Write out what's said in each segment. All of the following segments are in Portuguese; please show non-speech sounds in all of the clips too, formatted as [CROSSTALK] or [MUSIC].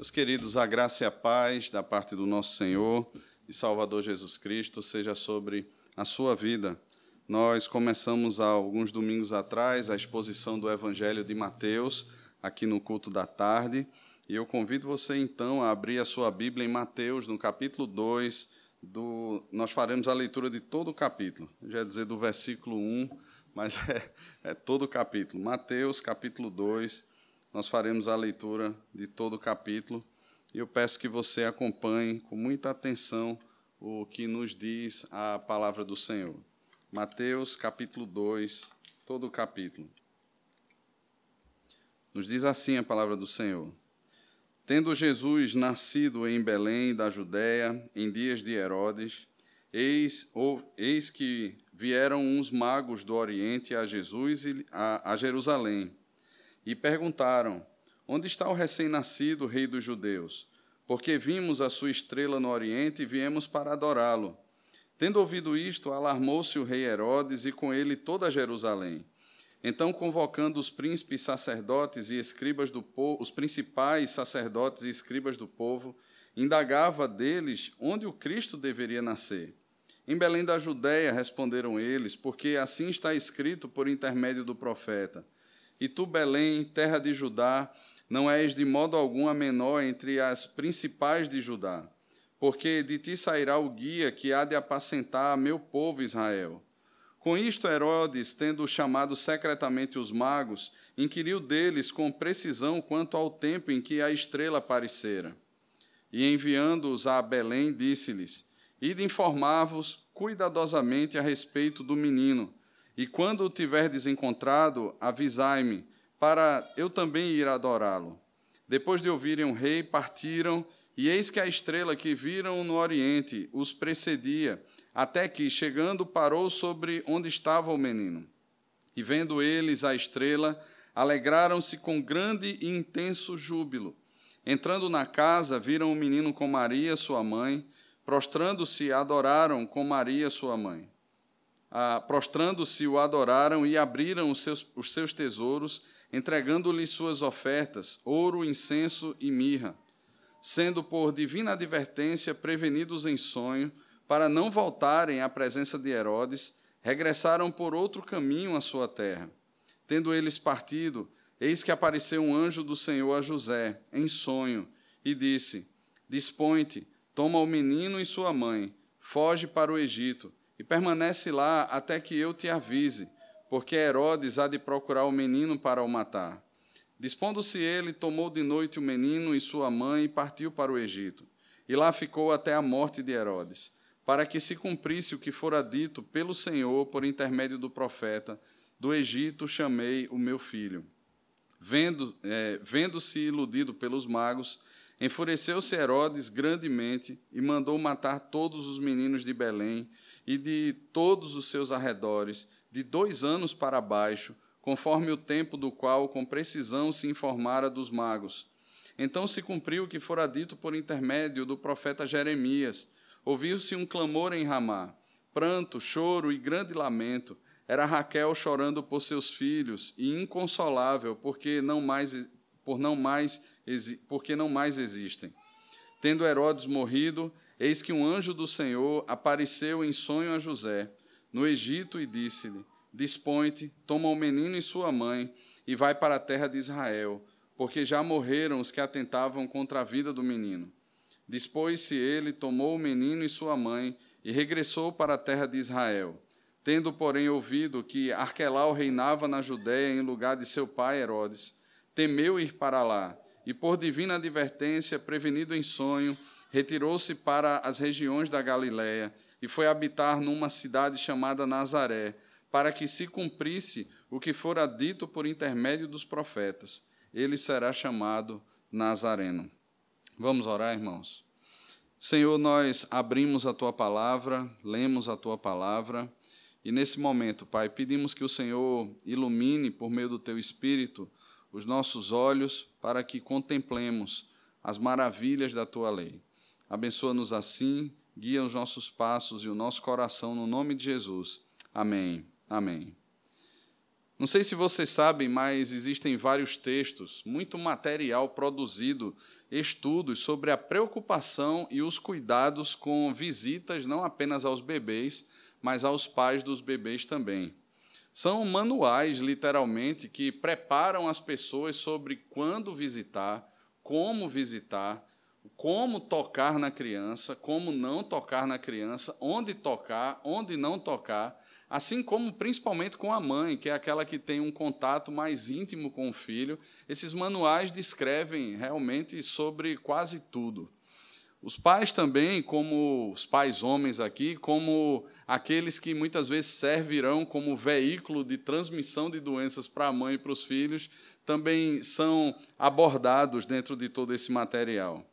Meus queridos, a graça e a paz da parte do nosso Senhor e Salvador Jesus Cristo seja sobre a sua vida. Nós começamos há alguns domingos atrás a exposição do Evangelho de Mateus, aqui no culto da tarde, e eu convido você então a abrir a sua Bíblia em Mateus, no capítulo 2, do, nós faremos a leitura de todo o capítulo, já ia dizer do versículo 1, mas [LAUGHS] é, é todo o capítulo. Mateus, capítulo 2, nós faremos a leitura de todo o capítulo e eu peço que você acompanhe com muita atenção o que nos diz a palavra do Senhor. Mateus, capítulo 2, todo o capítulo. Nos diz assim a palavra do Senhor. Tendo Jesus nascido em Belém da Judéia, em dias de Herodes, eis, ou, eis que vieram uns magos do Oriente a Jesus e a, a Jerusalém e perguntaram: Onde está o recém-nascido rei dos judeus? Porque vimos a sua estrela no Oriente e viemos para adorá-lo. Tendo ouvido isto, alarmou-se o rei Herodes e com ele toda Jerusalém. Então, convocando os príncipes sacerdotes e escribas do povo, os principais sacerdotes e escribas do povo, indagava deles onde o Cristo deveria nascer. Em Belém da Judéia, responderam eles, porque assim está escrito por intermédio do profeta. E tu, Belém, terra de Judá, não és de modo algum a menor entre as principais de Judá, porque de ti sairá o guia que há de apacentar meu povo Israel. Com isto, Herodes, tendo chamado secretamente os magos, inquiriu deles com precisão quanto ao tempo em que a estrela aparecera. E enviando-os a Belém, disse-lhes: Ide informar-vos cuidadosamente a respeito do menino e quando o tiverdes encontrado, avisai-me, para eu também ir adorá-lo. Depois de ouvirem o rei, partiram, e eis que a estrela que viram no oriente os precedia, até que, chegando, parou sobre onde estava o menino. E vendo eles a estrela, alegraram-se com grande e intenso júbilo. Entrando na casa, viram o menino com Maria, sua mãe, prostrando-se, adoraram com Maria, sua mãe ah, prostrando-se, o adoraram e abriram os seus, os seus tesouros, entregando-lhe suas ofertas, ouro, incenso e mirra, sendo por divina advertência prevenidos em sonho, para não voltarem à presença de Herodes, regressaram por outro caminho à sua terra. Tendo eles partido, eis que apareceu um anjo do Senhor a José, em sonho, e disse: Dispõe-te, toma o menino e sua mãe, foge para o Egito e permanece lá até que eu te avise, porque Herodes há de procurar o menino para o matar. Dispondo-se ele, tomou de noite o menino e sua mãe e partiu para o Egito. E lá ficou até a morte de Herodes, para que se cumprisse o que fora dito pelo Senhor por intermédio do profeta: Do Egito chamei o meu filho. Vendo, é, vendo-se iludido pelos magos, enfureceu-se Herodes grandemente e mandou matar todos os meninos de Belém e de todos os seus arredores, de dois anos para baixo, conforme o tempo do qual com precisão se informara dos magos. Então se cumpriu o que fora dito por intermédio do profeta Jeremias. Ouviu-se um clamor em Ramá, pranto, choro e grande lamento. Era Raquel chorando por seus filhos e inconsolável, porque não mais por não mais porque não mais existem. Tendo Herodes morrido, Eis que um anjo do Senhor apareceu em sonho a José, no Egito, e disse-lhe: Dispõe-te, toma o menino e sua mãe, e vai para a terra de Israel, porque já morreram os que atentavam contra a vida do menino. Dispôs-se ele, tomou o menino e sua mãe, e regressou para a terra de Israel. Tendo, porém, ouvido que Arquelau reinava na Judéia em lugar de seu pai Herodes, temeu ir para lá, e por divina advertência, prevenido em sonho, retirou-se para as regiões da Galiléia e foi habitar numa cidade chamada Nazaré, para que se cumprisse o que fora dito por intermédio dos profetas. Ele será chamado Nazareno. Vamos orar, irmãos. Senhor, nós abrimos a tua palavra, lemos a tua palavra, e nesse momento, Pai, pedimos que o Senhor ilumine por meio do teu espírito os nossos olhos para que contemplemos as maravilhas da tua lei. Abençoa-nos assim, guia os nossos passos e o nosso coração no nome de Jesus. Amém. Amém. Não sei se vocês sabem, mas existem vários textos, muito material produzido, estudos sobre a preocupação e os cuidados com visitas não apenas aos bebês, mas aos pais dos bebês também. São manuais, literalmente, que preparam as pessoas sobre quando visitar, como visitar, como tocar na criança, como não tocar na criança, onde tocar, onde não tocar, assim como principalmente com a mãe, que é aquela que tem um contato mais íntimo com o filho. Esses manuais descrevem realmente sobre quase tudo. Os pais também, como os pais homens aqui, como aqueles que muitas vezes servirão como veículo de transmissão de doenças para a mãe e para os filhos, também são abordados dentro de todo esse material.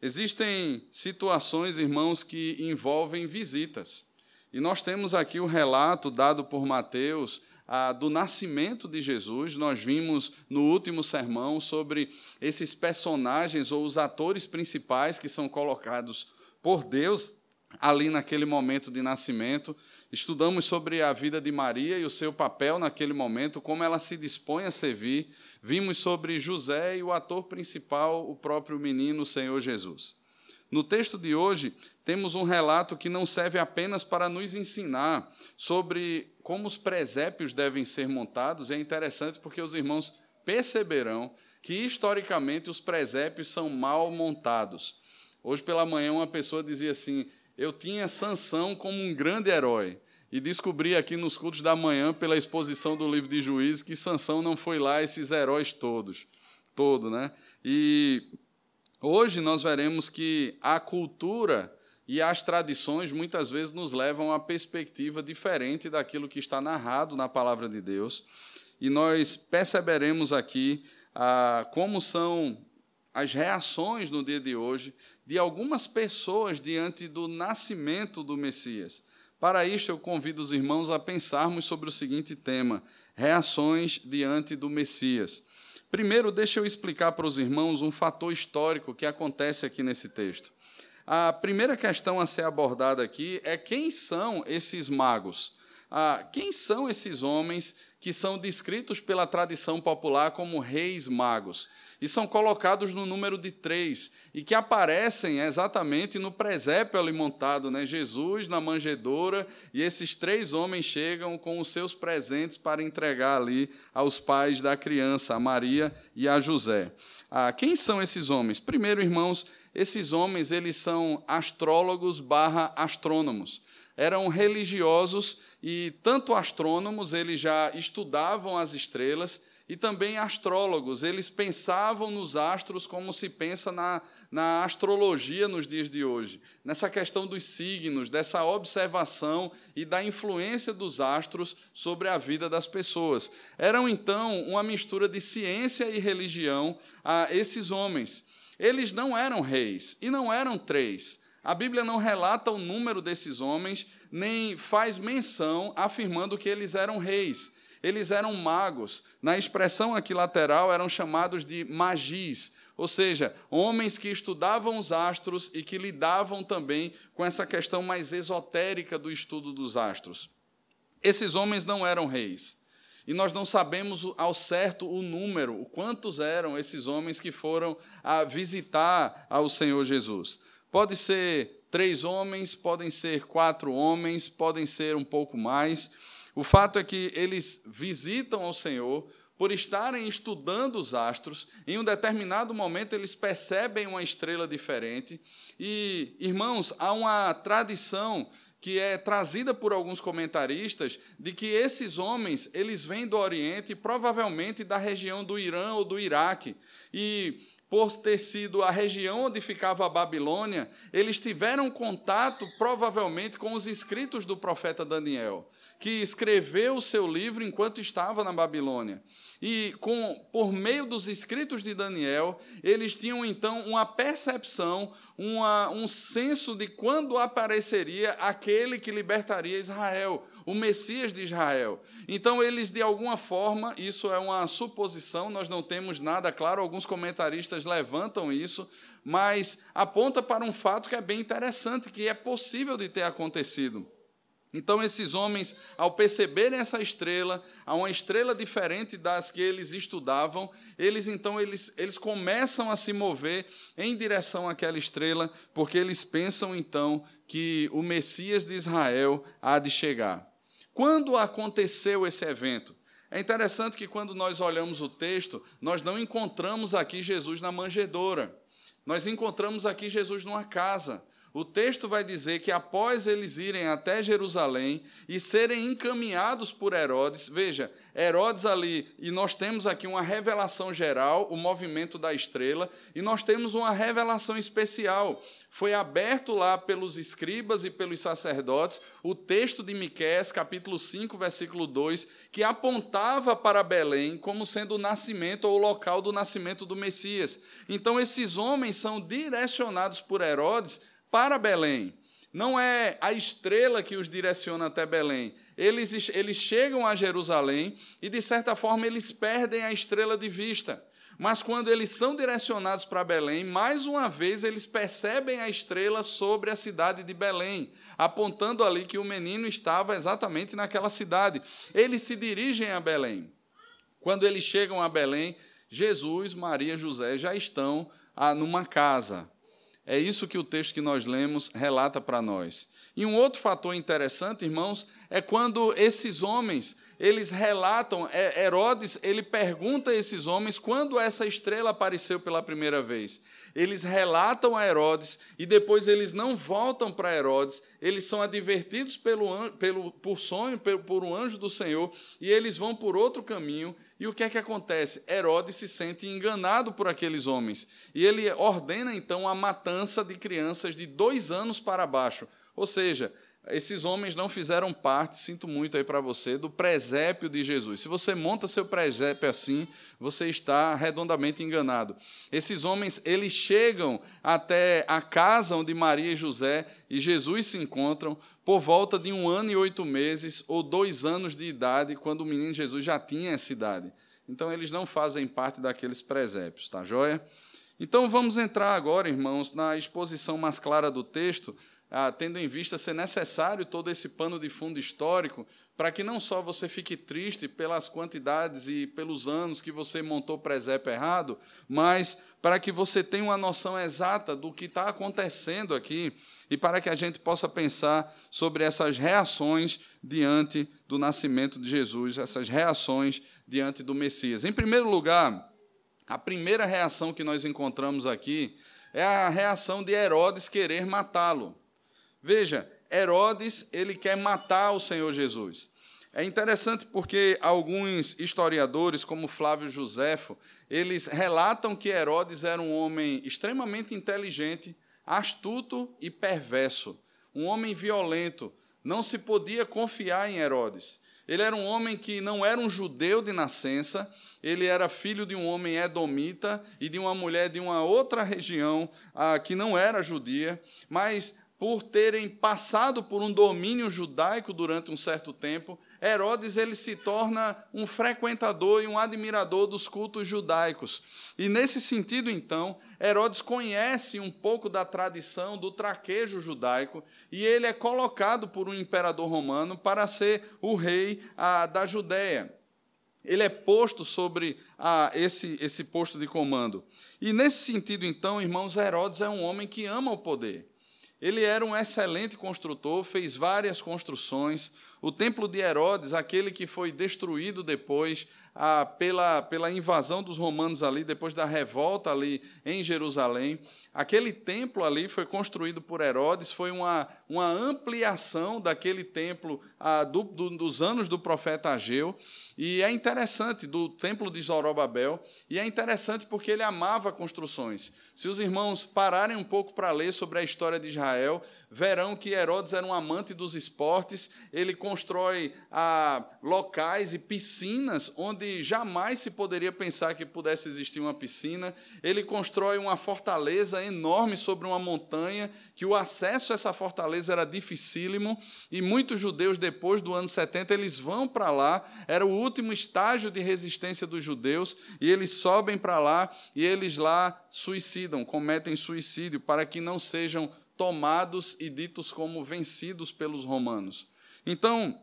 Existem situações, irmãos, que envolvem visitas. E nós temos aqui o relato dado por Mateus do nascimento de Jesus. Nós vimos no último sermão sobre esses personagens ou os atores principais que são colocados por Deus ali naquele momento de nascimento. Estudamos sobre a vida de Maria e o seu papel naquele momento, como ela se dispõe a servir. Vimos sobre José e o ator principal, o próprio menino, o Senhor Jesus. No texto de hoje, temos um relato que não serve apenas para nos ensinar sobre como os presépios devem ser montados, é interessante porque os irmãos perceberão que, historicamente, os presépios são mal montados. Hoje pela manhã, uma pessoa dizia assim: Eu tinha Sansão como um grande herói. E descobri aqui nos cultos da manhã, pela exposição do livro de Juízes, que Sansão não foi lá esses heróis todos. Todo, né? E Hoje nós veremos que a cultura e as tradições muitas vezes nos levam a perspectiva diferente daquilo que está narrado na palavra de Deus. E nós perceberemos aqui ah, como são as reações no dia de hoje de algumas pessoas diante do nascimento do Messias. Para isto, eu convido os irmãos a pensarmos sobre o seguinte tema: reações diante do Messias. Primeiro, deixa eu explicar para os irmãos um fator histórico que acontece aqui nesse texto. A primeira questão a ser abordada aqui é quem são esses magos? Ah, quem são esses homens que são descritos pela tradição popular como reis magos? E são colocados no número de três, e que aparecem exatamente no presépio ali montado, né? Jesus na manjedoura, e esses três homens chegam com os seus presentes para entregar ali aos pais da criança, a Maria e a José. Ah, quem são esses homens? Primeiro, irmãos, esses homens eles são astrólogos barra astrônomos. Eram religiosos e tanto astrônomos, eles já estudavam as estrelas, e também astrólogos, eles pensavam nos astros como se pensa na, na astrologia nos dias de hoje, nessa questão dos signos, dessa observação e da influência dos astros sobre a vida das pessoas. Eram, então, uma mistura de ciência e religião a esses homens. Eles não eram reis, e não eram três. A Bíblia não relata o número desses homens, nem faz menção afirmando que eles eram reis. Eles eram magos. Na expressão aqui lateral, eram chamados de magis, ou seja, homens que estudavam os astros e que lidavam também com essa questão mais esotérica do estudo dos astros. Esses homens não eram reis. E nós não sabemos ao certo o número, o quantos eram esses homens que foram a visitar ao Senhor Jesus. Pode ser três homens, podem ser quatro homens, podem ser um pouco mais. O fato é que eles visitam ao Senhor por estarem estudando os astros, em um determinado momento eles percebem uma estrela diferente. E, irmãos, há uma tradição que é trazida por alguns comentaristas de que esses homens, eles vêm do Oriente, provavelmente da região do Irã ou do Iraque. E por ter sido a região onde ficava a Babilônia, eles tiveram contato provavelmente com os escritos do profeta Daniel que escreveu o seu livro enquanto estava na Babilônia. E com, por meio dos escritos de Daniel, eles tinham então uma percepção, uma, um senso de quando apareceria aquele que libertaria Israel, o Messias de Israel. Então, eles, de alguma forma, isso é uma suposição, nós não temos nada claro, alguns comentaristas levantam isso, mas aponta para um fato que é bem interessante, que é possível de ter acontecido. Então, esses homens, ao perceberem essa estrela, a uma estrela diferente das que eles estudavam, eles então eles, eles começam a se mover em direção àquela estrela, porque eles pensam então que o Messias de Israel há de chegar. Quando aconteceu esse evento? É interessante que quando nós olhamos o texto, nós não encontramos aqui Jesus na manjedoura. Nós encontramos aqui Jesus numa casa. O texto vai dizer que após eles irem até Jerusalém e serem encaminhados por Herodes, veja, Herodes ali, e nós temos aqui uma revelação geral, o movimento da estrela, e nós temos uma revelação especial. Foi aberto lá pelos escribas e pelos sacerdotes o texto de Miqueias, capítulo 5, versículo 2, que apontava para Belém como sendo o nascimento ou o local do nascimento do Messias. Então esses homens são direcionados por Herodes para Belém. Não é a estrela que os direciona até Belém. Eles, eles chegam a Jerusalém e, de certa forma, eles perdem a estrela de vista. Mas quando eles são direcionados para Belém, mais uma vez eles percebem a estrela sobre a cidade de Belém, apontando ali que o menino estava exatamente naquela cidade. Eles se dirigem a Belém. Quando eles chegam a Belém, Jesus, Maria e José já estão ah, numa casa. É isso que o texto que nós lemos relata para nós. E um outro fator interessante, irmãos, é quando esses homens, eles relatam, é, Herodes, ele pergunta a esses homens quando essa estrela apareceu pela primeira vez. Eles relatam a Herodes e depois eles não voltam para Herodes, eles são advertidos pelo, pelo, por sonho, por, por um anjo do Senhor, e eles vão por outro caminho e o que é que acontece? Herodes se sente enganado por aqueles homens. E ele ordena então a matança de crianças de dois anos para baixo. Ou seja, esses homens não fizeram parte, sinto muito aí para você, do presépio de Jesus. Se você monta seu presépio assim, você está redondamente enganado. Esses homens, eles chegam até a casa onde Maria e José e Jesus se encontram por volta de um ano e oito meses ou dois anos de idade, quando o menino Jesus já tinha essa idade. Então, eles não fazem parte daqueles presépios, tá joia? Então, vamos entrar agora, irmãos, na exposição mais clara do texto, ah, tendo em vista ser necessário todo esse pano de fundo histórico, para que não só você fique triste pelas quantidades e pelos anos que você montou presépio errado, mas para que você tenha uma noção exata do que está acontecendo aqui e para que a gente possa pensar sobre essas reações diante do nascimento de Jesus, essas reações diante do Messias. Em primeiro lugar, a primeira reação que nós encontramos aqui é a reação de Herodes querer matá-lo. Veja, Herodes, ele quer matar o Senhor Jesus. É interessante porque alguns historiadores, como Flávio Joséfo, eles relatam que Herodes era um homem extremamente inteligente, astuto e perverso, um homem violento. Não se podia confiar em Herodes. Ele era um homem que não era um judeu de nascença, ele era filho de um homem edomita e de uma mulher de uma outra região ah, que não era judia, mas por terem passado por um domínio judaico durante um certo tempo, Herodes ele se torna um frequentador e um admirador dos cultos judaicos. E nesse sentido, então, Herodes conhece um pouco da tradição do traquejo judaico e ele é colocado por um imperador romano para ser o rei ah, da Judéia. Ele é posto sobre ah, esse, esse posto de comando. E nesse sentido, então, irmãos, Herodes é um homem que ama o poder. Ele era um excelente construtor, fez várias construções. O templo de Herodes, aquele que foi destruído depois pela, pela invasão dos romanos ali, depois da revolta ali em Jerusalém, aquele templo ali foi construído por Herodes, foi uma, uma ampliação daquele templo do, do, dos anos do profeta Ageu. E é interessante, do templo de Zorobabel, e é interessante porque ele amava construções. Se os irmãos pararem um pouco para ler sobre a história de Israel, verão que Herodes era um amante dos esportes, ele constrói ah, locais e piscinas onde jamais se poderia pensar que pudesse existir uma piscina, ele constrói uma fortaleza enorme sobre uma montanha, que o acesso a essa fortaleza era dificílimo, e muitos judeus, depois do ano 70, eles vão para lá, era o último estágio de resistência dos judeus, e eles sobem para lá e eles lá suicidam, cometem suicídio, para que não sejam tomados e ditos como vencidos pelos romanos. Então,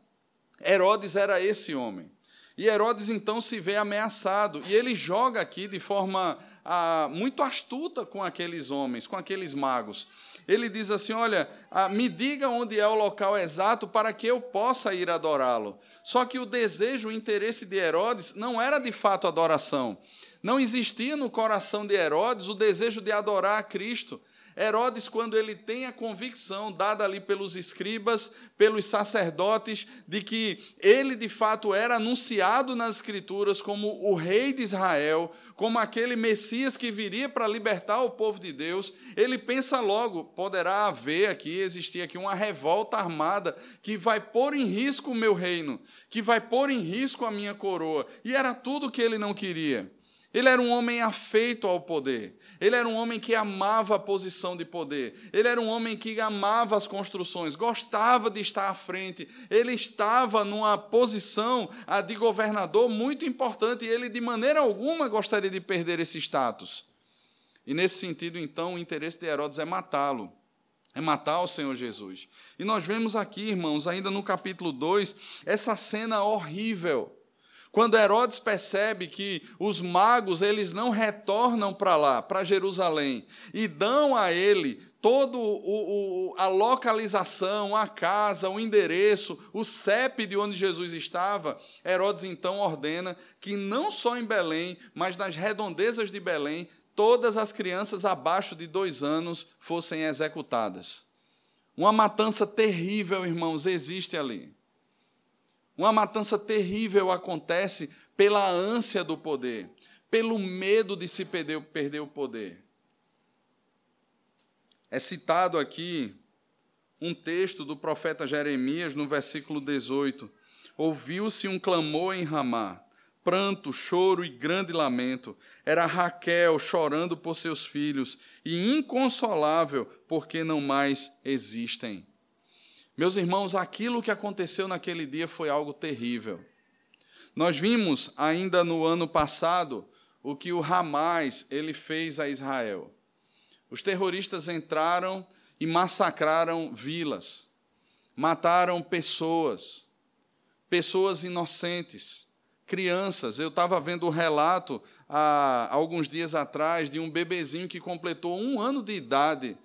Herodes era esse homem. E Herodes então se vê ameaçado. E ele joga aqui de forma ah, muito astuta com aqueles homens, com aqueles magos. Ele diz assim: Olha, ah, me diga onde é o local exato para que eu possa ir adorá-lo. Só que o desejo, o interesse de Herodes não era de fato adoração. Não existia no coração de Herodes o desejo de adorar a Cristo. Herodes, quando ele tem a convicção dada ali pelos escribas, pelos sacerdotes, de que ele de fato era anunciado nas Escrituras como o rei de Israel, como aquele Messias que viria para libertar o povo de Deus, ele pensa logo: poderá haver aqui, existir aqui uma revolta armada que vai pôr em risco o meu reino, que vai pôr em risco a minha coroa. E era tudo o que ele não queria. Ele era um homem afeito ao poder. Ele era um homem que amava a posição de poder. Ele era um homem que amava as construções, gostava de estar à frente. Ele estava numa posição de governador muito importante e ele, de maneira alguma, gostaria de perder esse status. E nesse sentido, então, o interesse de Herodes é matá-lo. É matar o Senhor Jesus. E nós vemos aqui, irmãos, ainda no capítulo 2, essa cena horrível quando Herodes percebe que os magos, eles não retornam para lá, para Jerusalém, e dão a ele toda a localização, a casa, o endereço, o CEP de onde Jesus estava, Herodes então ordena que não só em Belém, mas nas redondezas de Belém, todas as crianças abaixo de dois anos fossem executadas. Uma matança terrível, irmãos, existe ali. Uma matança terrível acontece pela ânsia do poder, pelo medo de se perder, perder o poder. É citado aqui um texto do profeta Jeremias, no versículo 18: Ouviu-se um clamor em Ramá, pranto, choro e grande lamento. Era Raquel chorando por seus filhos e inconsolável porque não mais existem. Meus irmãos, aquilo que aconteceu naquele dia foi algo terrível. Nós vimos ainda no ano passado o que o Hamas ele fez a Israel. Os terroristas entraram e massacraram vilas, mataram pessoas, pessoas inocentes, crianças. Eu estava vendo o um relato há alguns dias atrás de um bebezinho que completou um ano de idade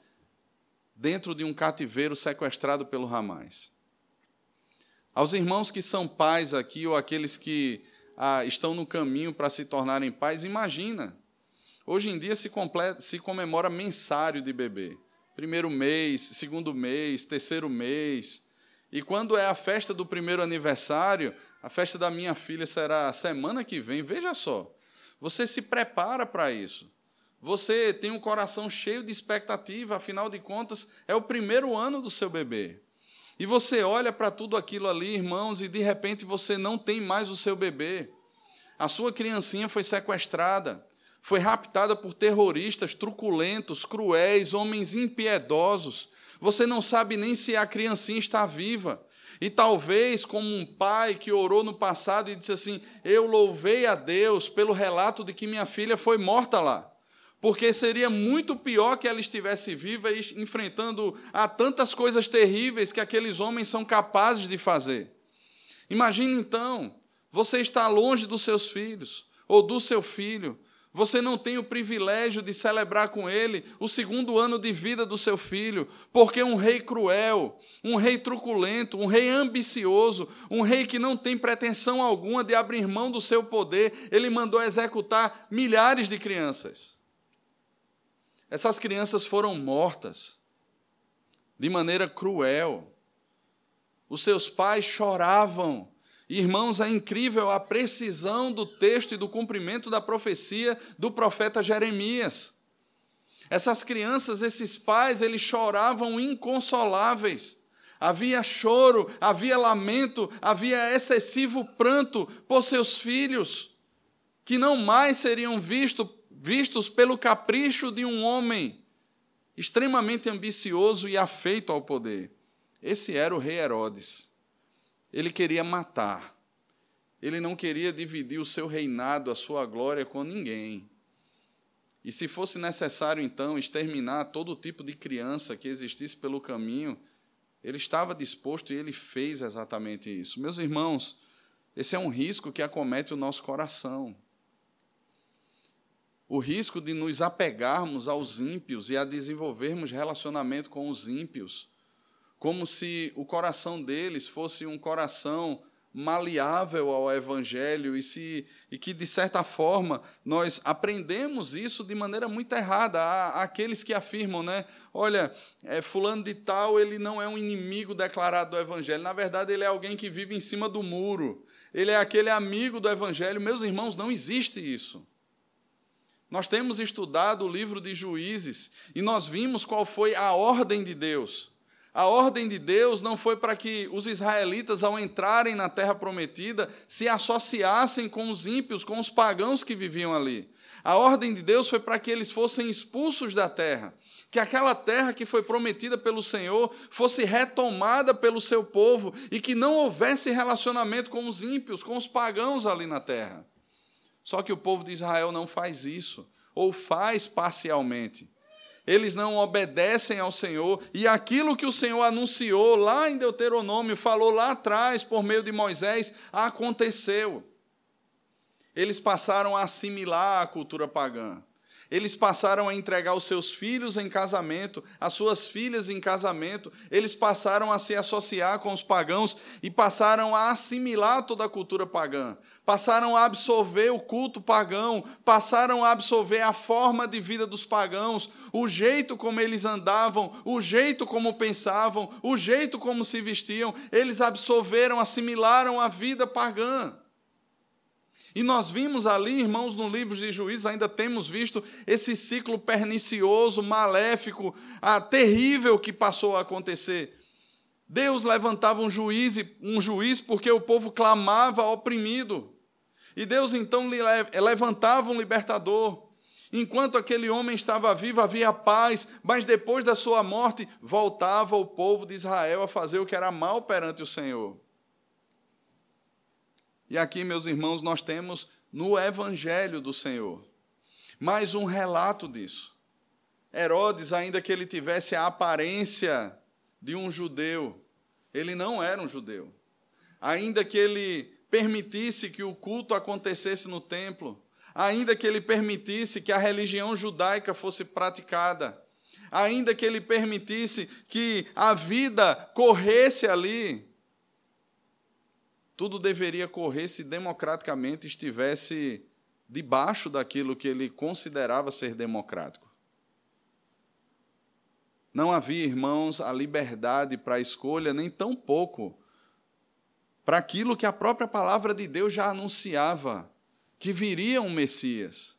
dentro de um cativeiro sequestrado pelo Hamas. Aos irmãos que são pais aqui, ou aqueles que ah, estão no caminho para se tornarem pais, imagina. Hoje em dia se, completa, se comemora mensário de bebê. Primeiro mês, segundo mês, terceiro mês. E quando é a festa do primeiro aniversário, a festa da minha filha será semana que vem, veja só. Você se prepara para isso. Você tem um coração cheio de expectativa, afinal de contas, é o primeiro ano do seu bebê. E você olha para tudo aquilo ali, irmãos, e de repente você não tem mais o seu bebê. A sua criancinha foi sequestrada, foi raptada por terroristas truculentos, cruéis, homens impiedosos. Você não sabe nem se a criancinha está viva. E talvez, como um pai que orou no passado e disse assim: Eu louvei a Deus pelo relato de que minha filha foi morta lá porque seria muito pior que ela estivesse viva e enfrentando a tantas coisas terríveis que aqueles homens são capazes de fazer. Imagine então, você está longe dos seus filhos ou do seu filho, você não tem o privilégio de celebrar com ele o segundo ano de vida do seu filho, porque um rei cruel, um rei truculento, um rei ambicioso, um rei que não tem pretensão alguma de abrir mão do seu poder, ele mandou executar milhares de crianças. Essas crianças foram mortas de maneira cruel. Os seus pais choravam. Irmãos, é incrível a precisão do texto e do cumprimento da profecia do profeta Jeremias. Essas crianças, esses pais, eles choravam inconsoláveis. Havia choro, havia lamento, havia excessivo pranto por seus filhos, que não mais seriam vistos vistos pelo capricho de um homem extremamente ambicioso e afeito ao poder. Esse era o rei Herodes. Ele queria matar. Ele não queria dividir o seu reinado, a sua glória com ninguém. E se fosse necessário, então, exterminar todo tipo de criança que existisse pelo caminho, Ele estava disposto e ele fez exatamente isso. Meus irmãos, esse é um risco que acomete o nosso coração. O risco de nos apegarmos aos ímpios e a desenvolvermos relacionamento com os ímpios, como se o coração deles fosse um coração maleável ao Evangelho e, se, e que, de certa forma, nós aprendemos isso de maneira muito errada. Há, aqueles que afirmam, né? Olha, é, Fulano de Tal, ele não é um inimigo declarado do Evangelho. Na verdade, ele é alguém que vive em cima do muro. Ele é aquele amigo do Evangelho. Meus irmãos, não existe isso. Nós temos estudado o livro de Juízes e nós vimos qual foi a ordem de Deus. A ordem de Deus não foi para que os israelitas, ao entrarem na terra prometida, se associassem com os ímpios, com os pagãos que viviam ali. A ordem de Deus foi para que eles fossem expulsos da terra, que aquela terra que foi prometida pelo Senhor fosse retomada pelo seu povo e que não houvesse relacionamento com os ímpios, com os pagãos ali na terra. Só que o povo de Israel não faz isso, ou faz parcialmente eles não obedecem ao Senhor, e aquilo que o Senhor anunciou lá em Deuteronômio, falou lá atrás por meio de Moisés, aconteceu. Eles passaram a assimilar a cultura pagã. Eles passaram a entregar os seus filhos em casamento, as suas filhas em casamento, eles passaram a se associar com os pagãos e passaram a assimilar toda a cultura pagã, passaram a absorver o culto pagão, passaram a absorver a forma de vida dos pagãos, o jeito como eles andavam, o jeito como pensavam, o jeito como se vestiam, eles absorveram, assimilaram a vida pagã. E nós vimos ali, irmãos, no livro de Juízes, ainda temos visto esse ciclo pernicioso, maléfico, ah, terrível que passou a acontecer. Deus levantava um juiz, um juiz porque o povo clamava oprimido. E Deus então levantava um libertador. Enquanto aquele homem estava vivo, havia paz, mas depois da sua morte, voltava o povo de Israel a fazer o que era mal perante o Senhor. E aqui, meus irmãos, nós temos no Evangelho do Senhor mais um relato disso. Herodes, ainda que ele tivesse a aparência de um judeu, ele não era um judeu. Ainda que ele permitisse que o culto acontecesse no templo, ainda que ele permitisse que a religião judaica fosse praticada, ainda que ele permitisse que a vida corresse ali, tudo deveria correr se democraticamente estivesse debaixo daquilo que ele considerava ser democrático. Não havia, irmãos, a liberdade para a escolha, nem tão pouco para aquilo que a própria palavra de Deus já anunciava, que viria um Messias.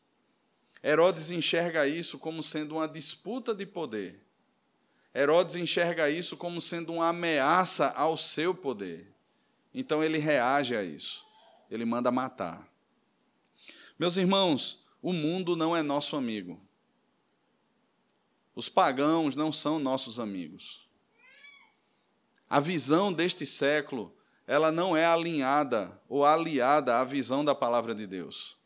Herodes enxerga isso como sendo uma disputa de poder. Herodes enxerga isso como sendo uma ameaça ao seu poder. Então ele reage a isso. Ele manda matar. Meus irmãos, o mundo não é nosso amigo. Os pagãos não são nossos amigos. A visão deste século, ela não é alinhada ou aliada à visão da palavra de Deus.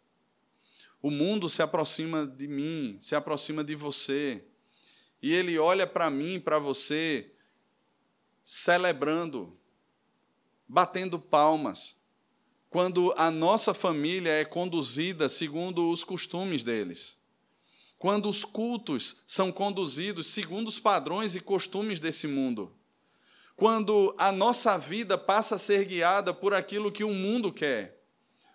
O mundo se aproxima de mim, se aproxima de você, e ele olha para mim, para você, celebrando, batendo palmas, quando a nossa família é conduzida segundo os costumes deles, quando os cultos são conduzidos segundo os padrões e costumes desse mundo, quando a nossa vida passa a ser guiada por aquilo que o mundo quer.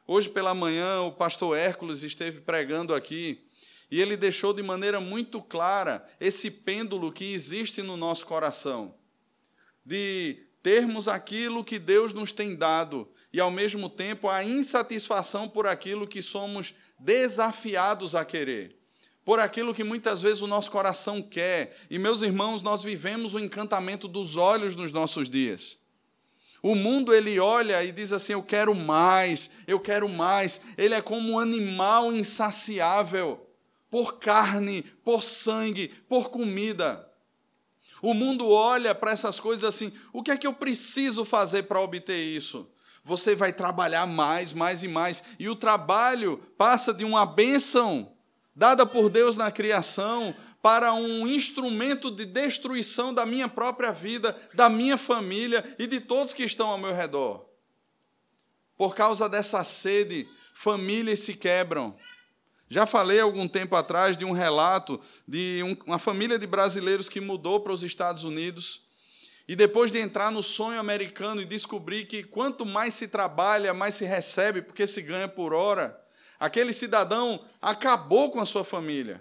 Hoje pela manhã, o pastor Hércules esteve pregando aqui e ele deixou de maneira muito clara esse pêndulo que existe no nosso coração. De termos aquilo que Deus nos tem dado e, ao mesmo tempo, a insatisfação por aquilo que somos desafiados a querer, por aquilo que muitas vezes o nosso coração quer. E, meus irmãos, nós vivemos o encantamento dos olhos nos nossos dias. O mundo ele olha e diz assim: Eu quero mais, eu quero mais. Ele é como um animal insaciável por carne, por sangue, por comida. O mundo olha para essas coisas assim: o que é que eu preciso fazer para obter isso? Você vai trabalhar mais, mais e mais, e o trabalho passa de uma bênção dada por Deus na criação, para um instrumento de destruição da minha própria vida, da minha família e de todos que estão ao meu redor. Por causa dessa sede, famílias se quebram. Já falei algum tempo atrás de um relato de uma família de brasileiros que mudou para os Estados Unidos e depois de entrar no sonho americano e descobrir que quanto mais se trabalha, mais se recebe, porque se ganha por hora, aquele cidadão acabou com a sua família.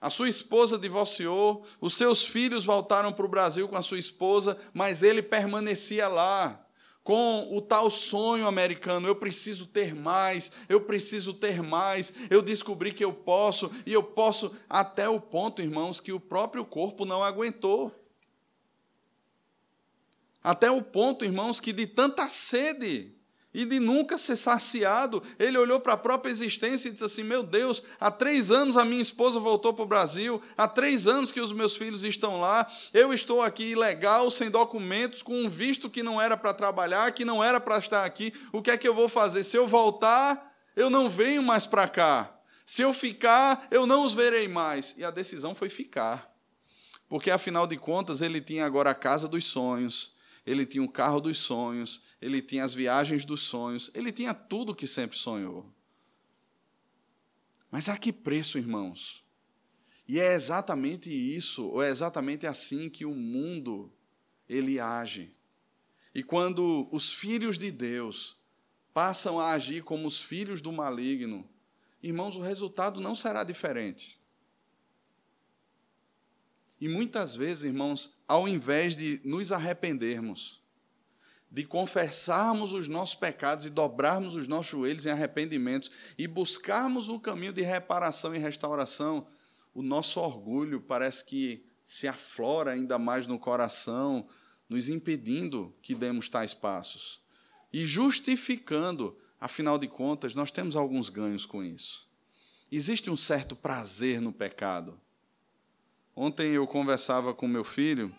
A sua esposa divorciou, os seus filhos voltaram para o Brasil com a sua esposa, mas ele permanecia lá com o tal sonho americano, eu preciso ter mais, eu preciso ter mais, eu descobri que eu posso, e eu posso até o ponto, irmãos, que o próprio corpo não aguentou. Até o ponto, irmãos, que de tanta sede e de nunca ser saciado, ele olhou para a própria existência e disse assim: Meu Deus, há três anos a minha esposa voltou para o Brasil, há três anos que os meus filhos estão lá, eu estou aqui ilegal, sem documentos, com um visto que não era para trabalhar, que não era para estar aqui, o que é que eu vou fazer? Se eu voltar, eu não venho mais para cá. Se eu ficar, eu não os verei mais. E a decisão foi ficar. Porque, afinal de contas, ele tinha agora a casa dos sonhos ele tinha o carro dos sonhos, ele tinha as viagens dos sonhos, ele tinha tudo que sempre sonhou. Mas a que preço, irmãos? E é exatamente isso, ou é exatamente assim que o mundo ele age. E quando os filhos de Deus passam a agir como os filhos do maligno, irmãos, o resultado não será diferente. E muitas vezes, irmãos, ao invés de nos arrependermos, de confessarmos os nossos pecados e dobrarmos os nossos joelhos em arrependimentos e buscarmos o caminho de reparação e restauração, o nosso orgulho parece que se aflora ainda mais no coração, nos impedindo que demos tais passos e justificando, afinal de contas, nós temos alguns ganhos com isso. Existe um certo prazer no pecado. Ontem eu conversava com meu filho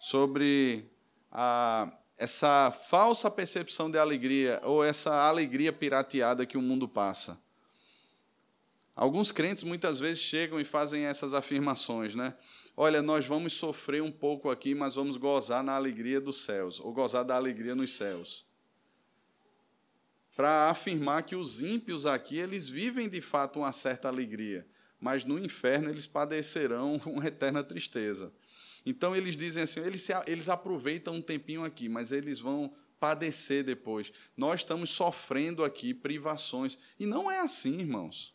sobre a, essa falsa percepção de alegria, ou essa alegria pirateada que o mundo passa. Alguns crentes muitas vezes chegam e fazem essas afirmações, né? Olha, nós vamos sofrer um pouco aqui, mas vamos gozar na alegria dos céus, ou gozar da alegria nos céus. Para afirmar que os ímpios aqui, eles vivem de fato uma certa alegria mas no inferno eles padecerão [LAUGHS] uma eterna tristeza. Então eles dizem assim: eles, se, eles aproveitam um tempinho aqui, mas eles vão padecer depois. Nós estamos sofrendo aqui privações. E não é assim, irmãos.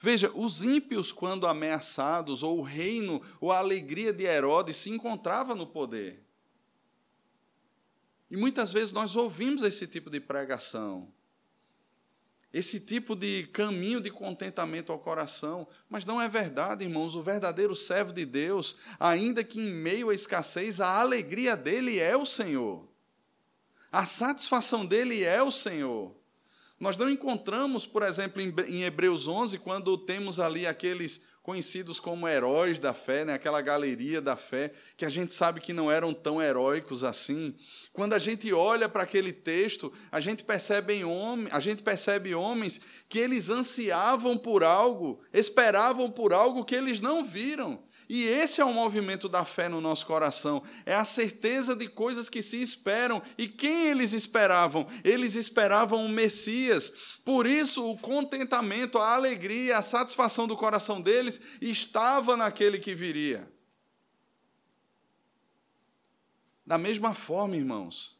Veja, os ímpios, quando ameaçados, ou o reino, ou a alegria de Herodes se encontrava no poder. E muitas vezes nós ouvimos esse tipo de pregação esse tipo de caminho de contentamento ao coração. Mas não é verdade, irmãos. O verdadeiro servo de Deus, ainda que em meio à escassez, a alegria dele é o Senhor. A satisfação dele é o Senhor. Nós não encontramos, por exemplo, em Hebreus 11, quando temos ali aqueles conhecidos como heróis da fé, né? aquela galeria da fé, que a gente sabe que não eram tão heróicos assim. Quando a gente olha para aquele texto, a gente percebe, homem, a gente percebe homens que eles ansiavam por algo, esperavam por algo que eles não viram. E esse é o movimento da fé no nosso coração. É a certeza de coisas que se esperam. E quem eles esperavam? Eles esperavam o Messias. Por isso, o contentamento, a alegria, a satisfação do coração deles estava naquele que viria. Da mesma forma, irmãos,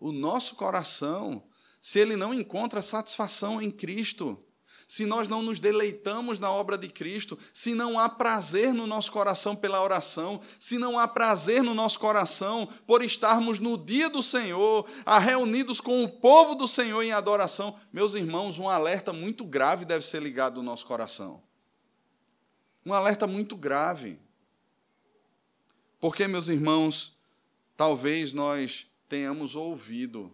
o nosso coração, se ele não encontra satisfação em Cristo, se nós não nos deleitamos na obra de Cristo, se não há prazer no nosso coração pela oração, se não há prazer no nosso coração por estarmos no dia do Senhor, reunidos com o povo do Senhor em adoração, meus irmãos, um alerta muito grave deve ser ligado no nosso coração. Um alerta muito grave. Porque, meus irmãos, talvez nós tenhamos ouvido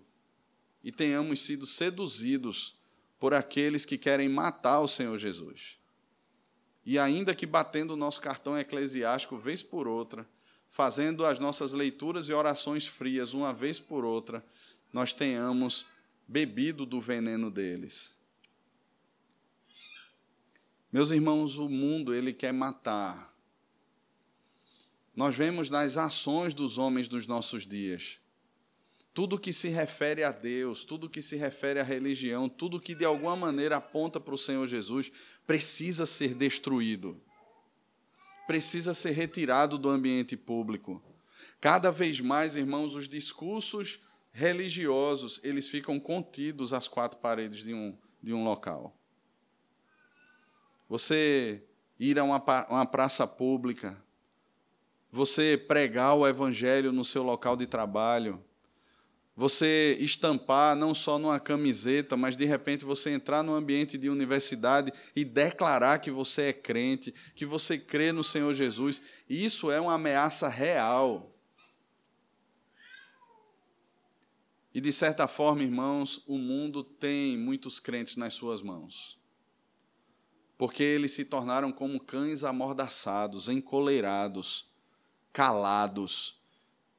e tenhamos sido seduzidos por aqueles que querem matar o Senhor Jesus. E ainda que batendo o nosso cartão eclesiástico vez por outra, fazendo as nossas leituras e orações frias uma vez por outra, nós tenhamos bebido do veneno deles. Meus irmãos, o mundo ele quer matar. Nós vemos nas ações dos homens dos nossos dias. Tudo que se refere a Deus, tudo que se refere à religião, tudo que de alguma maneira aponta para o Senhor Jesus, precisa ser destruído. Precisa ser retirado do ambiente público. Cada vez mais, irmãos, os discursos religiosos, eles ficam contidos às quatro paredes de um, de um local. Você ir a uma, uma praça pública, você pregar o evangelho no seu local de trabalho, você estampar não só numa camiseta, mas de repente você entrar no ambiente de universidade e declarar que você é crente, que você crê no Senhor Jesus, isso é uma ameaça real. E de certa forma, irmãos, o mundo tem muitos crentes nas suas mãos porque eles se tornaram como cães amordaçados, encoleirados, calados.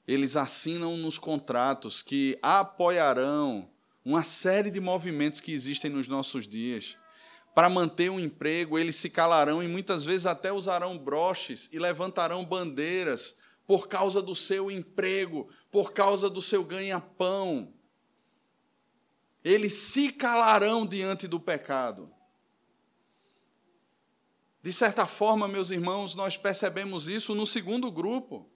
Eles assinam nos contratos que apoiarão uma série de movimentos que existem nos nossos dias. Para manter um emprego, eles se calarão e muitas vezes até usarão broches e levantarão bandeiras por causa do seu emprego, por causa do seu ganha-pão. Eles se calarão diante do pecado. De certa forma, meus irmãos, nós percebemos isso no segundo grupo.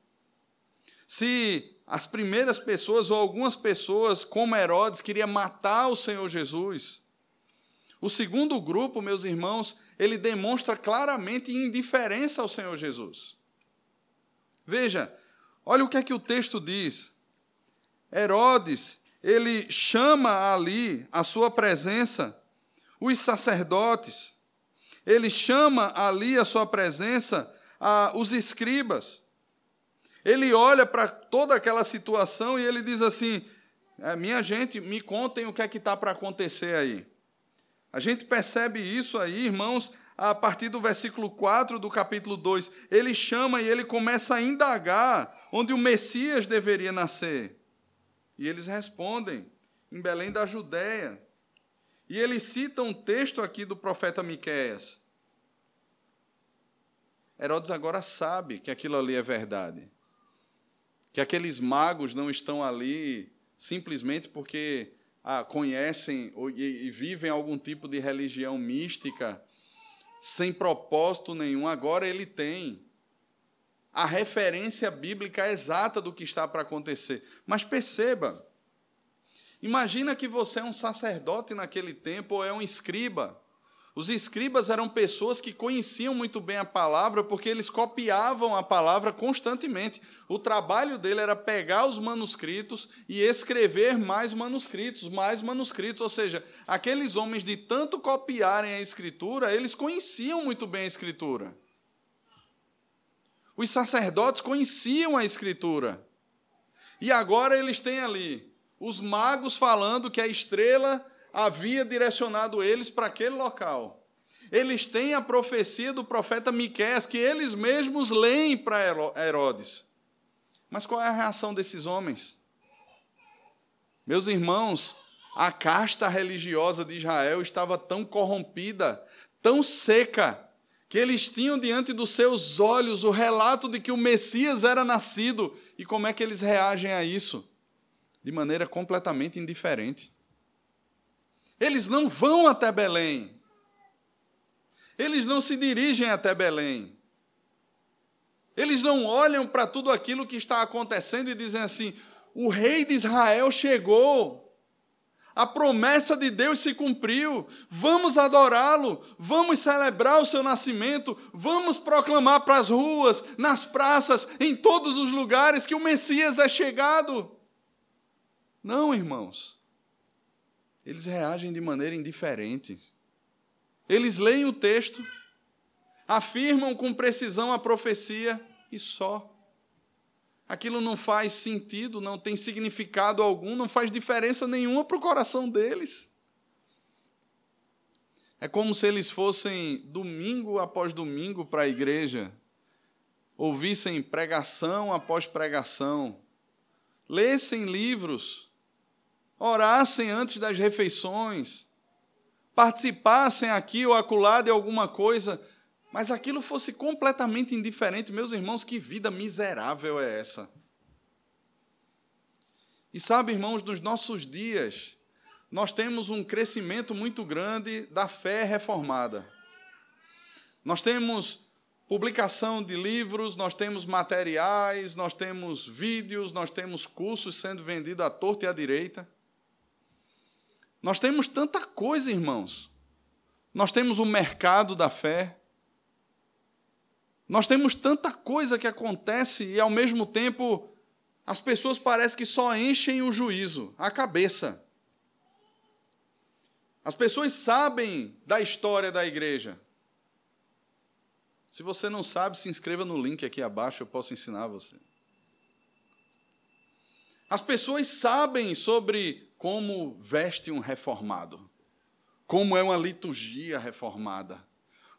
Se as primeiras pessoas ou algumas pessoas, como Herodes, queria matar o Senhor Jesus, o segundo grupo, meus irmãos, ele demonstra claramente indiferença ao Senhor Jesus. Veja, olha o que é que o texto diz. Herodes, ele chama ali a sua presença os sacerdotes, ele chama ali a sua presença a, os escribas. Ele olha para toda aquela situação e ele diz assim: é, minha gente, me contem o que é que está para acontecer aí. A gente percebe isso aí, irmãos, a partir do versículo 4 do capítulo 2. Ele chama e ele começa a indagar onde o Messias deveria nascer. E eles respondem: em Belém da Judéia. E ele cita um texto aqui do profeta Miqueias. Herodes agora sabe que aquilo ali é verdade. Que aqueles magos não estão ali simplesmente porque ah, conhecem e, vivem algum tipo de religião mística sem propósito nenhum. Agora ele tem a referência bíblica exata do que está para acontecer. Mas perceba, Imagina que você é um sacerdote naquele tempo ou é um escriba. Os escribas eram pessoas que conheciam muito bem a palavra porque eles copiavam a palavra constantemente. O trabalho dele era pegar os manuscritos e escrever mais manuscritos, mais manuscritos. Ou seja, aqueles homens de tanto copiarem a escritura, eles conheciam muito bem a escritura. Os sacerdotes conheciam a escritura. E agora eles têm ali os magos falando que a estrela havia direcionado eles para aquele local. Eles têm a profecia do profeta Miqueias que eles mesmos leem para Herodes. Mas qual é a reação desses homens? Meus irmãos, a casta religiosa de Israel estava tão corrompida, tão seca, que eles tinham diante dos seus olhos o relato de que o Messias era nascido. E como é que eles reagem a isso? de maneira completamente indiferente. Eles não vão até Belém. Eles não se dirigem até Belém. Eles não olham para tudo aquilo que está acontecendo e dizem assim: o rei de Israel chegou. A promessa de Deus se cumpriu. Vamos adorá-lo, vamos celebrar o seu nascimento, vamos proclamar para as ruas, nas praças, em todos os lugares que o Messias é chegado. Não, irmãos. Eles reagem de maneira indiferente. Eles leem o texto, afirmam com precisão a profecia e só. Aquilo não faz sentido, não tem significado algum, não faz diferença nenhuma para o coração deles. É como se eles fossem domingo após domingo para a igreja, ouvissem pregação após pregação, lessem livros, orassem antes das refeições, participassem aqui ou acolá de alguma coisa, mas aquilo fosse completamente indiferente. Meus irmãos, que vida miserável é essa? E sabe, irmãos, nos nossos dias, nós temos um crescimento muito grande da fé reformada. Nós temos publicação de livros, nós temos materiais, nós temos vídeos, nós temos cursos sendo vendidos à torta e à direita. Nós temos tanta coisa, irmãos. Nós temos o mercado da fé. Nós temos tanta coisa que acontece e, ao mesmo tempo, as pessoas parecem que só enchem o juízo, a cabeça. As pessoas sabem da história da igreja. Se você não sabe, se inscreva no link aqui abaixo, eu posso ensinar você. As pessoas sabem sobre como veste um reformado, como é uma liturgia reformada,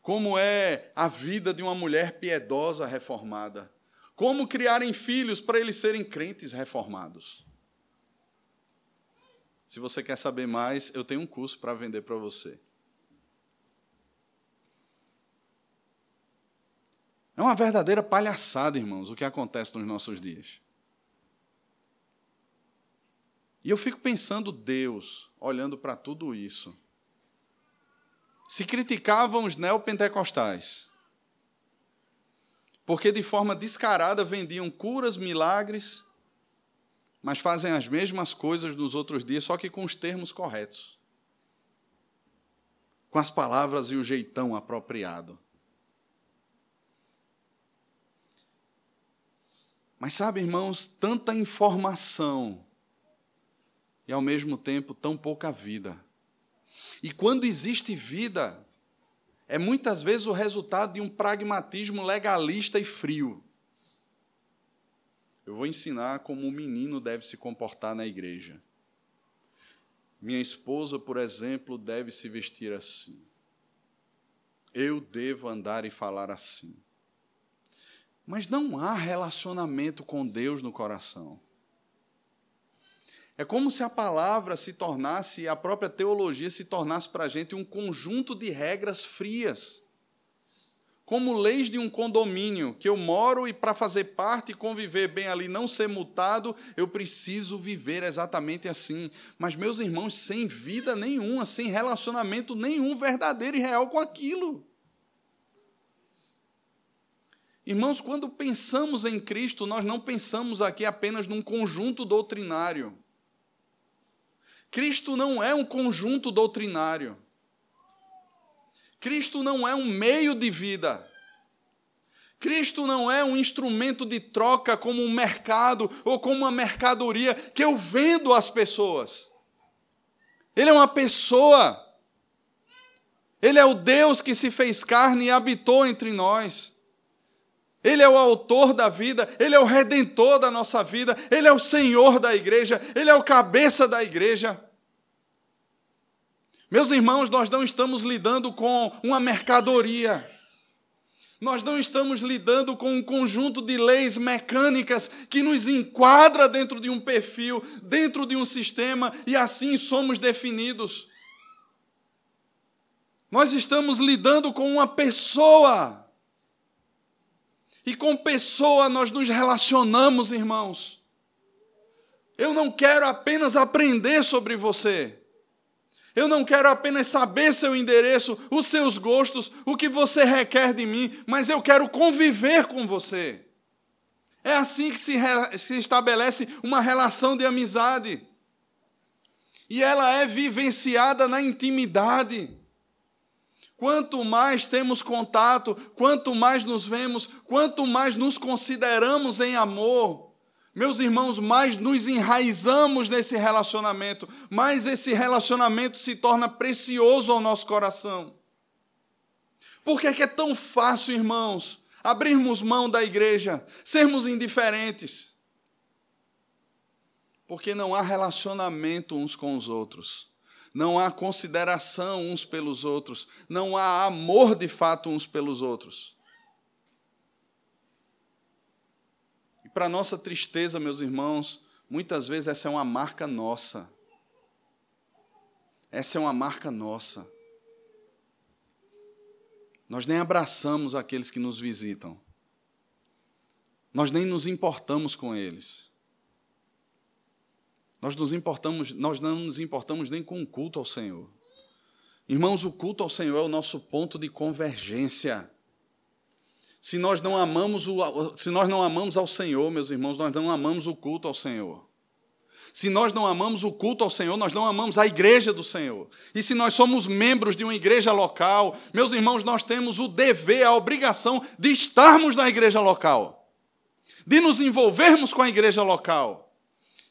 como é a vida de uma mulher piedosa reformada, como criarem filhos para eles serem crentes reformados. Se você quer saber mais, eu tenho um curso para vender para você. É uma verdadeira palhaçada, irmãos, o que acontece nos nossos dias. E eu fico pensando, Deus, olhando para tudo isso. Se criticavam os neopentecostais, porque de forma descarada vendiam curas, milagres, mas fazem as mesmas coisas nos outros dias, só que com os termos corretos, com as palavras e o jeitão apropriado. Mas sabe, irmãos, tanta informação e ao mesmo tempo tão pouca vida. E quando existe vida, é muitas vezes o resultado de um pragmatismo legalista e frio. Eu vou ensinar como um menino deve se comportar na igreja. Minha esposa, por exemplo, deve se vestir assim. Eu devo andar e falar assim. Mas não há relacionamento com Deus no coração. É como se a palavra se tornasse, a própria teologia se tornasse para a gente um conjunto de regras frias. Como leis de um condomínio, que eu moro e para fazer parte e conviver bem ali, não ser multado, eu preciso viver exatamente assim. Mas, meus irmãos, sem vida nenhuma, sem relacionamento nenhum verdadeiro e real com aquilo. Irmãos, quando pensamos em Cristo, nós não pensamos aqui apenas num conjunto doutrinário. Cristo não é um conjunto doutrinário. Cristo não é um meio de vida. Cristo não é um instrumento de troca como um mercado ou como uma mercadoria que eu vendo às pessoas. Ele é uma pessoa. Ele é o Deus que se fez carne e habitou entre nós. Ele é o autor da vida, ele é o redentor da nossa vida, ele é o Senhor da igreja, ele é o cabeça da igreja. Meus irmãos, nós não estamos lidando com uma mercadoria. Nós não estamos lidando com um conjunto de leis mecânicas que nos enquadra dentro de um perfil, dentro de um sistema e assim somos definidos. Nós estamos lidando com uma pessoa. E com pessoa nós nos relacionamos, irmãos. Eu não quero apenas aprender sobre você. Eu não quero apenas saber seu endereço, os seus gostos, o que você requer de mim, mas eu quero conviver com você. É assim que se, se estabelece uma relação de amizade. E ela é vivenciada na intimidade. Quanto mais temos contato, quanto mais nos vemos, quanto mais nos consideramos em amor, meus irmãos, mais nos enraizamos nesse relacionamento, mais esse relacionamento se torna precioso ao nosso coração. Por que é, que é tão fácil, irmãos, abrirmos mão da igreja, sermos indiferentes? Porque não há relacionamento uns com os outros, não há consideração uns pelos outros, não há amor de fato uns pelos outros. para nossa tristeza, meus irmãos, muitas vezes essa é uma marca nossa. Essa é uma marca nossa. Nós nem abraçamos aqueles que nos visitam. Nós nem nos importamos com eles. Nós, nos importamos, nós não nos importamos nem com o culto ao Senhor. Irmãos, o culto ao Senhor é o nosso ponto de convergência. Se nós não amamos o, se nós não amamos ao Senhor, meus irmãos, nós não amamos o culto ao Senhor. Se nós não amamos o culto ao Senhor, nós não amamos a igreja do Senhor. E se nós somos membros de uma igreja local, meus irmãos, nós temos o dever, a obrigação de estarmos na igreja local, de nos envolvermos com a igreja local.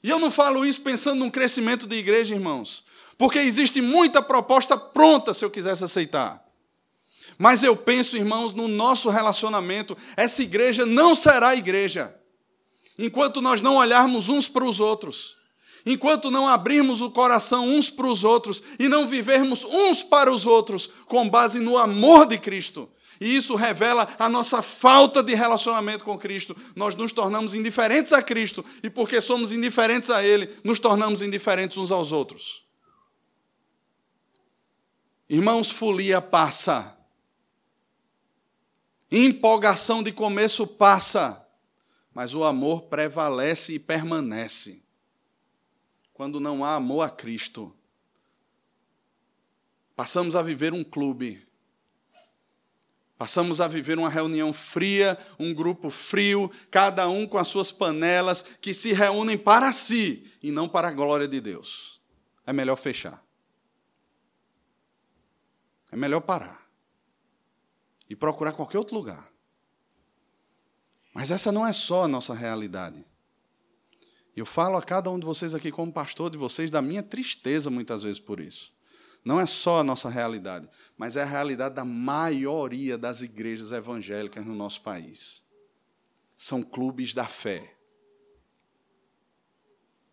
E eu não falo isso pensando num crescimento de igreja, irmãos, porque existe muita proposta pronta se eu quisesse aceitar. Mas eu penso, irmãos, no nosso relacionamento, essa igreja não será igreja enquanto nós não olharmos uns para os outros enquanto não abrirmos o coração uns para os outros e não vivermos uns para os outros com base no amor de Cristo. E isso revela a nossa falta de relacionamento com Cristo. Nós nos tornamos indiferentes a Cristo e porque somos indiferentes a Ele, nos tornamos indiferentes uns aos outros. Irmãos, folia passa. Empolgação de começo passa, mas o amor prevalece e permanece quando não há amor a Cristo. Passamos a viver um clube. Passamos a viver uma reunião fria, um grupo frio, cada um com as suas panelas, que se reúnem para si e não para a glória de Deus. É melhor fechar. É melhor parar. E procurar qualquer outro lugar. Mas essa não é só a nossa realidade. Eu falo a cada um de vocês aqui, como pastor de vocês, da minha tristeza muitas vezes por isso. Não é só a nossa realidade, mas é a realidade da maioria das igrejas evangélicas no nosso país. São clubes da fé.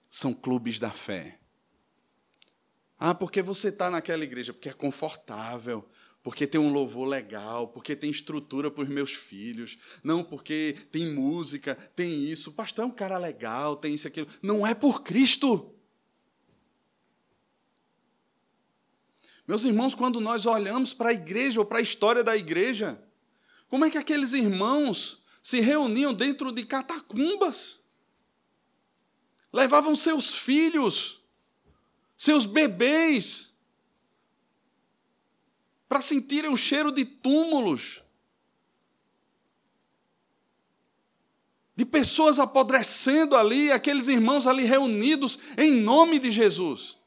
São clubes da fé. Ah, porque você está naquela igreja? Porque é confortável porque tem um louvor legal, porque tem estrutura para os meus filhos, não porque tem música, tem isso. O pastor é um cara legal, tem isso e aquilo. Não é por Cristo. Meus irmãos, quando nós olhamos para a igreja ou para a história da igreja, como é que aqueles irmãos se reuniam dentro de catacumbas? Levavam seus filhos, seus bebês, para sentirem o cheiro de túmulos, de pessoas apodrecendo ali, aqueles irmãos ali reunidos em nome de Jesus.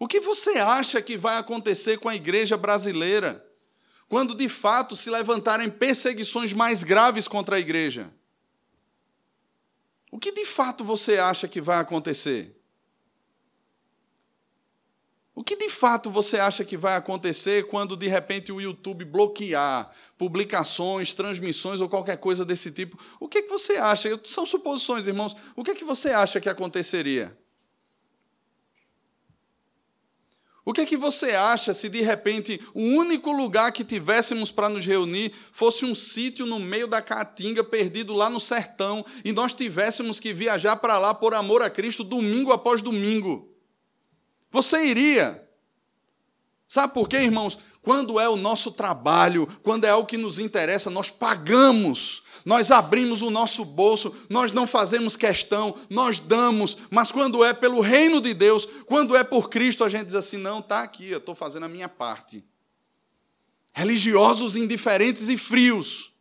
O que você acha que vai acontecer com a igreja brasileira quando de fato se levantarem perseguições mais graves contra a igreja? O que de fato você acha que vai acontecer? O que de fato você acha que vai acontecer quando de repente o YouTube bloquear publicações, transmissões ou qualquer coisa desse tipo? O que, que você acha? São suposições, irmãos. O que, que você acha que aconteceria? O que é que você acha se de repente o único lugar que tivéssemos para nos reunir fosse um sítio no meio da Caatinga, perdido lá no sertão, e nós tivéssemos que viajar para lá por amor a Cristo domingo após domingo? Você iria. Sabe por quê, irmãos? Quando é o nosso trabalho, quando é algo que nos interessa, nós pagamos, nós abrimos o nosso bolso, nós não fazemos questão, nós damos, mas quando é pelo reino de Deus, quando é por Cristo, a gente diz assim: não, está aqui, eu estou fazendo a minha parte. Religiosos indiferentes e frios.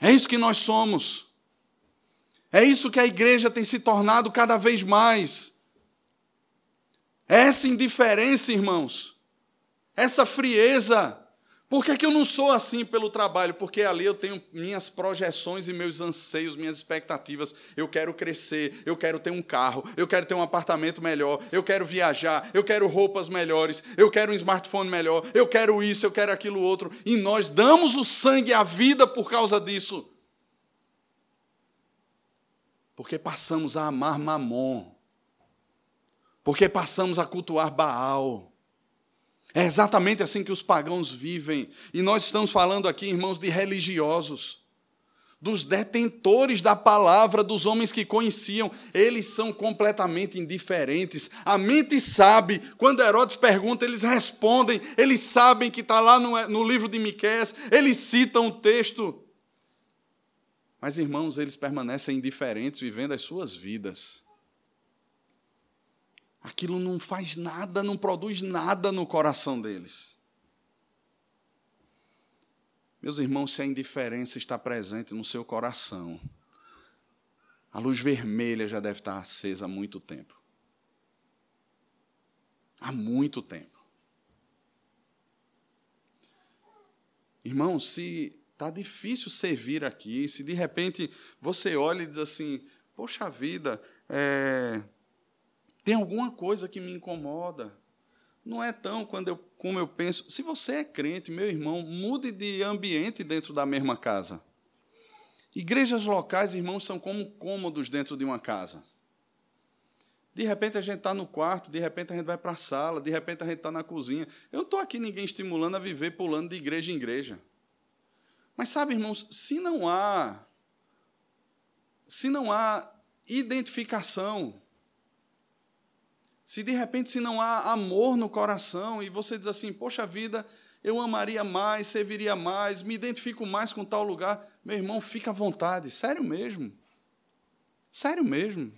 É isso que nós somos. É isso que a igreja tem se tornado cada vez mais. Essa indiferença, irmãos, essa frieza. Por que, que eu não sou assim pelo trabalho? Porque ali eu tenho minhas projeções e meus anseios, minhas expectativas. Eu quero crescer, eu quero ter um carro, eu quero ter um apartamento melhor, eu quero viajar, eu quero roupas melhores, eu quero um smartphone melhor, eu quero isso, eu quero aquilo outro. E nós damos o sangue, a vida por causa disso. Porque passamos a amar Mamon porque passamos a cultuar Baal. É exatamente assim que os pagãos vivem. E nós estamos falando aqui, irmãos, de religiosos. dos detentores da palavra, dos homens que conheciam, eles são completamente indiferentes. A mente sabe, quando Herodes pergunta, eles respondem, eles sabem que está lá no, no livro de Miqués, eles citam o texto. Mas, irmãos, eles permanecem indiferentes, vivendo as suas vidas. Aquilo não faz nada, não produz nada no coração deles. Meus irmãos, se a indiferença está presente no seu coração, a luz vermelha já deve estar acesa há muito tempo. Há muito tempo. Irmão, se está difícil servir aqui, se de repente você olha e diz assim: Poxa vida, é, tem alguma coisa que me incomoda. Não é tão quando eu, como eu penso. Se você é crente, meu irmão, mude de ambiente dentro da mesma casa. Igrejas locais, irmãos, são como cômodos dentro de uma casa. De repente a gente está no quarto, de repente a gente vai para a sala, de repente a gente está na cozinha. Eu não estou aqui ninguém estimulando a viver pulando de igreja em igreja. Mas sabe, irmãos, se não há se não há identificação, se de repente se não há amor no coração e você diz assim, poxa vida, eu amaria mais, serviria mais, me identifico mais com tal lugar, meu irmão, fica à vontade, sério mesmo. Sério mesmo.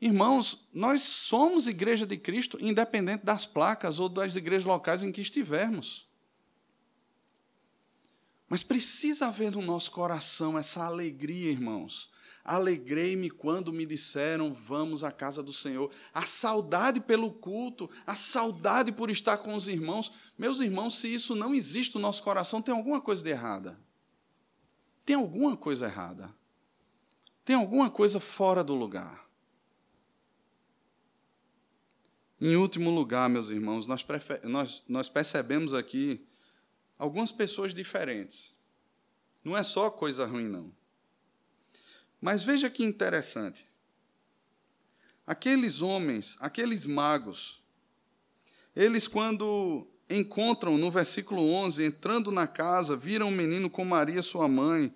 Irmãos, nós somos igreja de Cristo, independente das placas ou das igrejas locais em que estivermos. Mas precisa haver no nosso coração essa alegria, irmãos, Alegrei-me quando me disseram, vamos à casa do Senhor. A saudade pelo culto, a saudade por estar com os irmãos. Meus irmãos, se isso não existe no nosso coração, tem alguma coisa de errada. Tem alguma coisa errada. Tem alguma coisa fora do lugar. Em último lugar, meus irmãos, nós, nós, nós percebemos aqui algumas pessoas diferentes. Não é só coisa ruim, não. Mas veja que interessante. Aqueles homens, aqueles magos, eles, quando encontram no versículo 11, entrando na casa, viram o menino com Maria, sua mãe,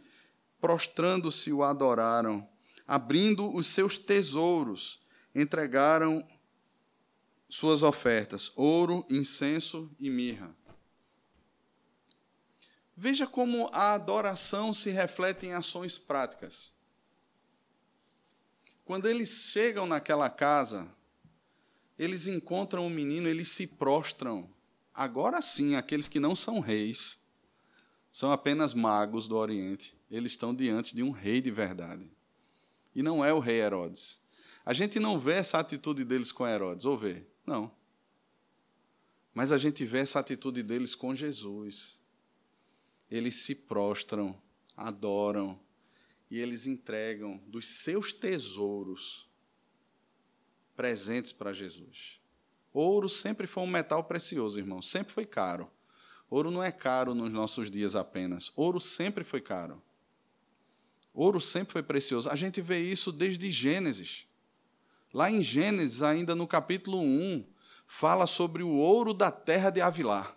prostrando-se, o adoraram, abrindo os seus tesouros, entregaram suas ofertas: ouro, incenso e mirra. Veja como a adoração se reflete em ações práticas. Quando eles chegam naquela casa, eles encontram o menino, eles se prostram. Agora sim, aqueles que não são reis, são apenas magos do Oriente. Eles estão diante de um rei de verdade. E não é o rei Herodes. A gente não vê essa atitude deles com Herodes, ou vê? Não. Mas a gente vê essa atitude deles com Jesus. Eles se prostram, adoram, e eles entregam dos seus tesouros presentes para Jesus. Ouro sempre foi um metal precioso, irmão, sempre foi caro. Ouro não é caro nos nossos dias apenas. Ouro sempre foi caro. Ouro sempre foi precioso. A gente vê isso desde Gênesis. Lá em Gênesis, ainda no capítulo 1, fala sobre o ouro da terra de Avilar.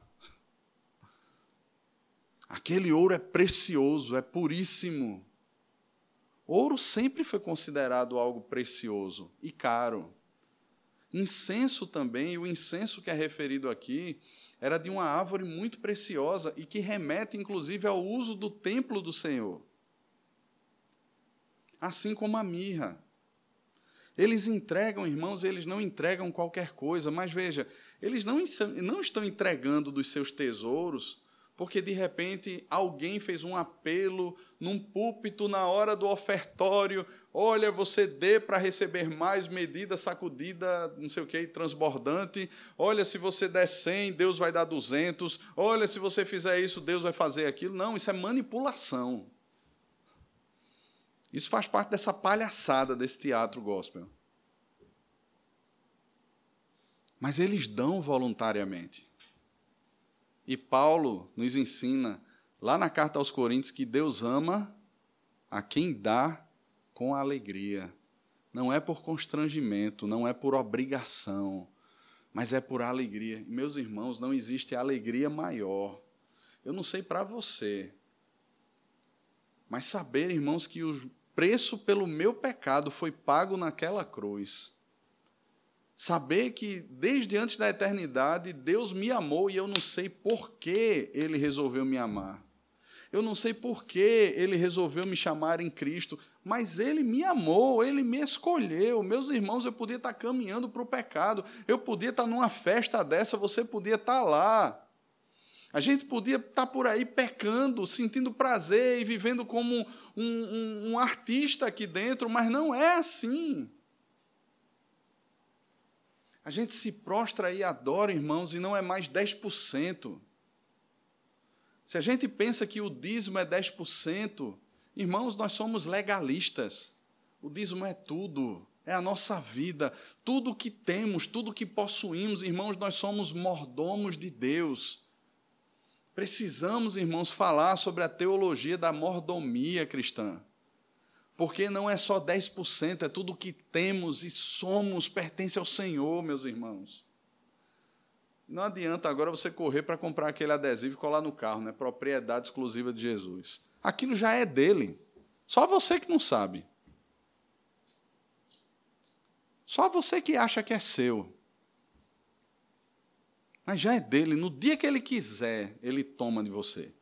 Aquele ouro é precioso, é puríssimo. Ouro sempre foi considerado algo precioso e caro. Incenso também, o incenso que é referido aqui, era de uma árvore muito preciosa e que remete, inclusive, ao uso do templo do Senhor. Assim como a mirra. Eles entregam, irmãos, eles não entregam qualquer coisa, mas veja, eles não, não estão entregando dos seus tesouros porque de repente alguém fez um apelo num púlpito na hora do ofertório: olha, você dê para receber mais medida sacudida, não sei o que, transbordante. Olha, se você der 100, Deus vai dar 200. Olha, se você fizer isso, Deus vai fazer aquilo. Não, isso é manipulação. Isso faz parte dessa palhaçada desse teatro gospel. Mas eles dão voluntariamente. E Paulo nos ensina, lá na carta aos Coríntios, que Deus ama a quem dá com alegria. Não é por constrangimento, não é por obrigação, mas é por alegria. Meus irmãos, não existe alegria maior. Eu não sei para você, mas saber, irmãos, que o preço pelo meu pecado foi pago naquela cruz. Saber que desde antes da eternidade Deus me amou e eu não sei por que Ele resolveu me amar. Eu não sei por que Ele resolveu me chamar em Cristo, mas Ele me amou, Ele me escolheu. Meus irmãos, eu podia estar caminhando para o pecado, eu podia estar numa festa dessa, você podia estar lá. A gente podia estar por aí pecando, sentindo prazer e vivendo como um, um, um, artista aqui dentro, mas não é assim. A gente se prostra e adora, irmãos, e não é mais 10%. Se a gente pensa que o dízimo é 10%, irmãos, nós somos legalistas. O dízimo é tudo, é a nossa vida. Tudo que temos, tudo que possuímos, irmãos, nós somos mordomos de Deus. Precisamos, irmãos, falar sobre a teologia da mordomia cristã. Porque não é só 10%, é tudo que temos e somos, pertence ao Senhor, meus irmãos. Não adianta agora você correr para comprar aquele adesivo e colar no carro, né? Propriedade exclusiva de Jesus. Aquilo já é dele. Só você que não sabe. Só você que acha que é seu. Mas já é dele. No dia que ele quiser, ele toma de você.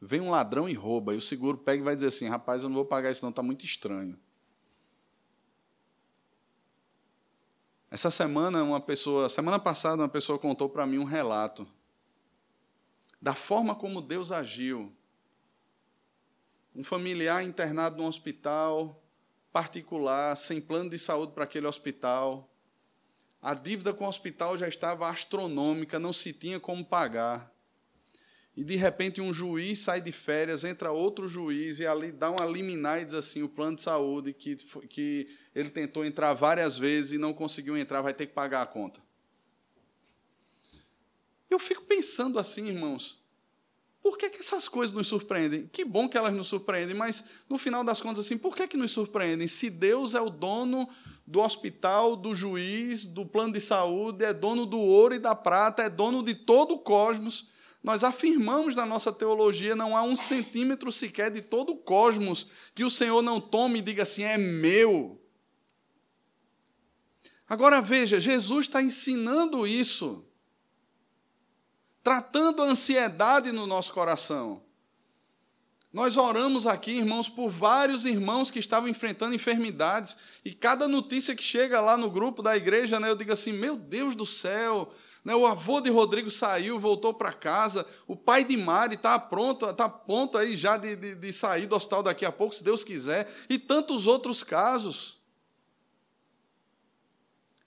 Vem um ladrão e rouba, e o seguro pega e vai dizer assim: rapaz, eu não vou pagar isso, não, está muito estranho. Essa semana, uma pessoa, semana passada, uma pessoa contou para mim um relato da forma como Deus agiu. Um familiar internado num hospital particular, sem plano de saúde para aquele hospital, a dívida com o hospital já estava astronômica, não se tinha como pagar. E de repente um juiz sai de férias, entra outro juiz e ali dá uma liminar e diz assim: o plano de saúde que, que ele tentou entrar várias vezes e não conseguiu entrar, vai ter que pagar a conta. Eu fico pensando assim, irmãos, por que, que essas coisas nos surpreendem? Que bom que elas nos surpreendem, mas no final das contas, assim, por que, que nos surpreendem? Se Deus é o dono do hospital, do juiz, do plano de saúde, é dono do ouro e da prata, é dono de todo o cosmos. Nós afirmamos na nossa teologia: não há um centímetro sequer de todo o cosmos que o Senhor não tome e diga assim: é meu. Agora veja, Jesus está ensinando isso, tratando a ansiedade no nosso coração. Nós oramos aqui, irmãos, por vários irmãos que estavam enfrentando enfermidades, e cada notícia que chega lá no grupo da igreja, né, eu digo assim: meu Deus do céu, o avô de Rodrigo saiu, voltou para casa, o pai de Mari está pronto, está pronto aí já de, de, de sair do hospital daqui a pouco, se Deus quiser, e tantos outros casos.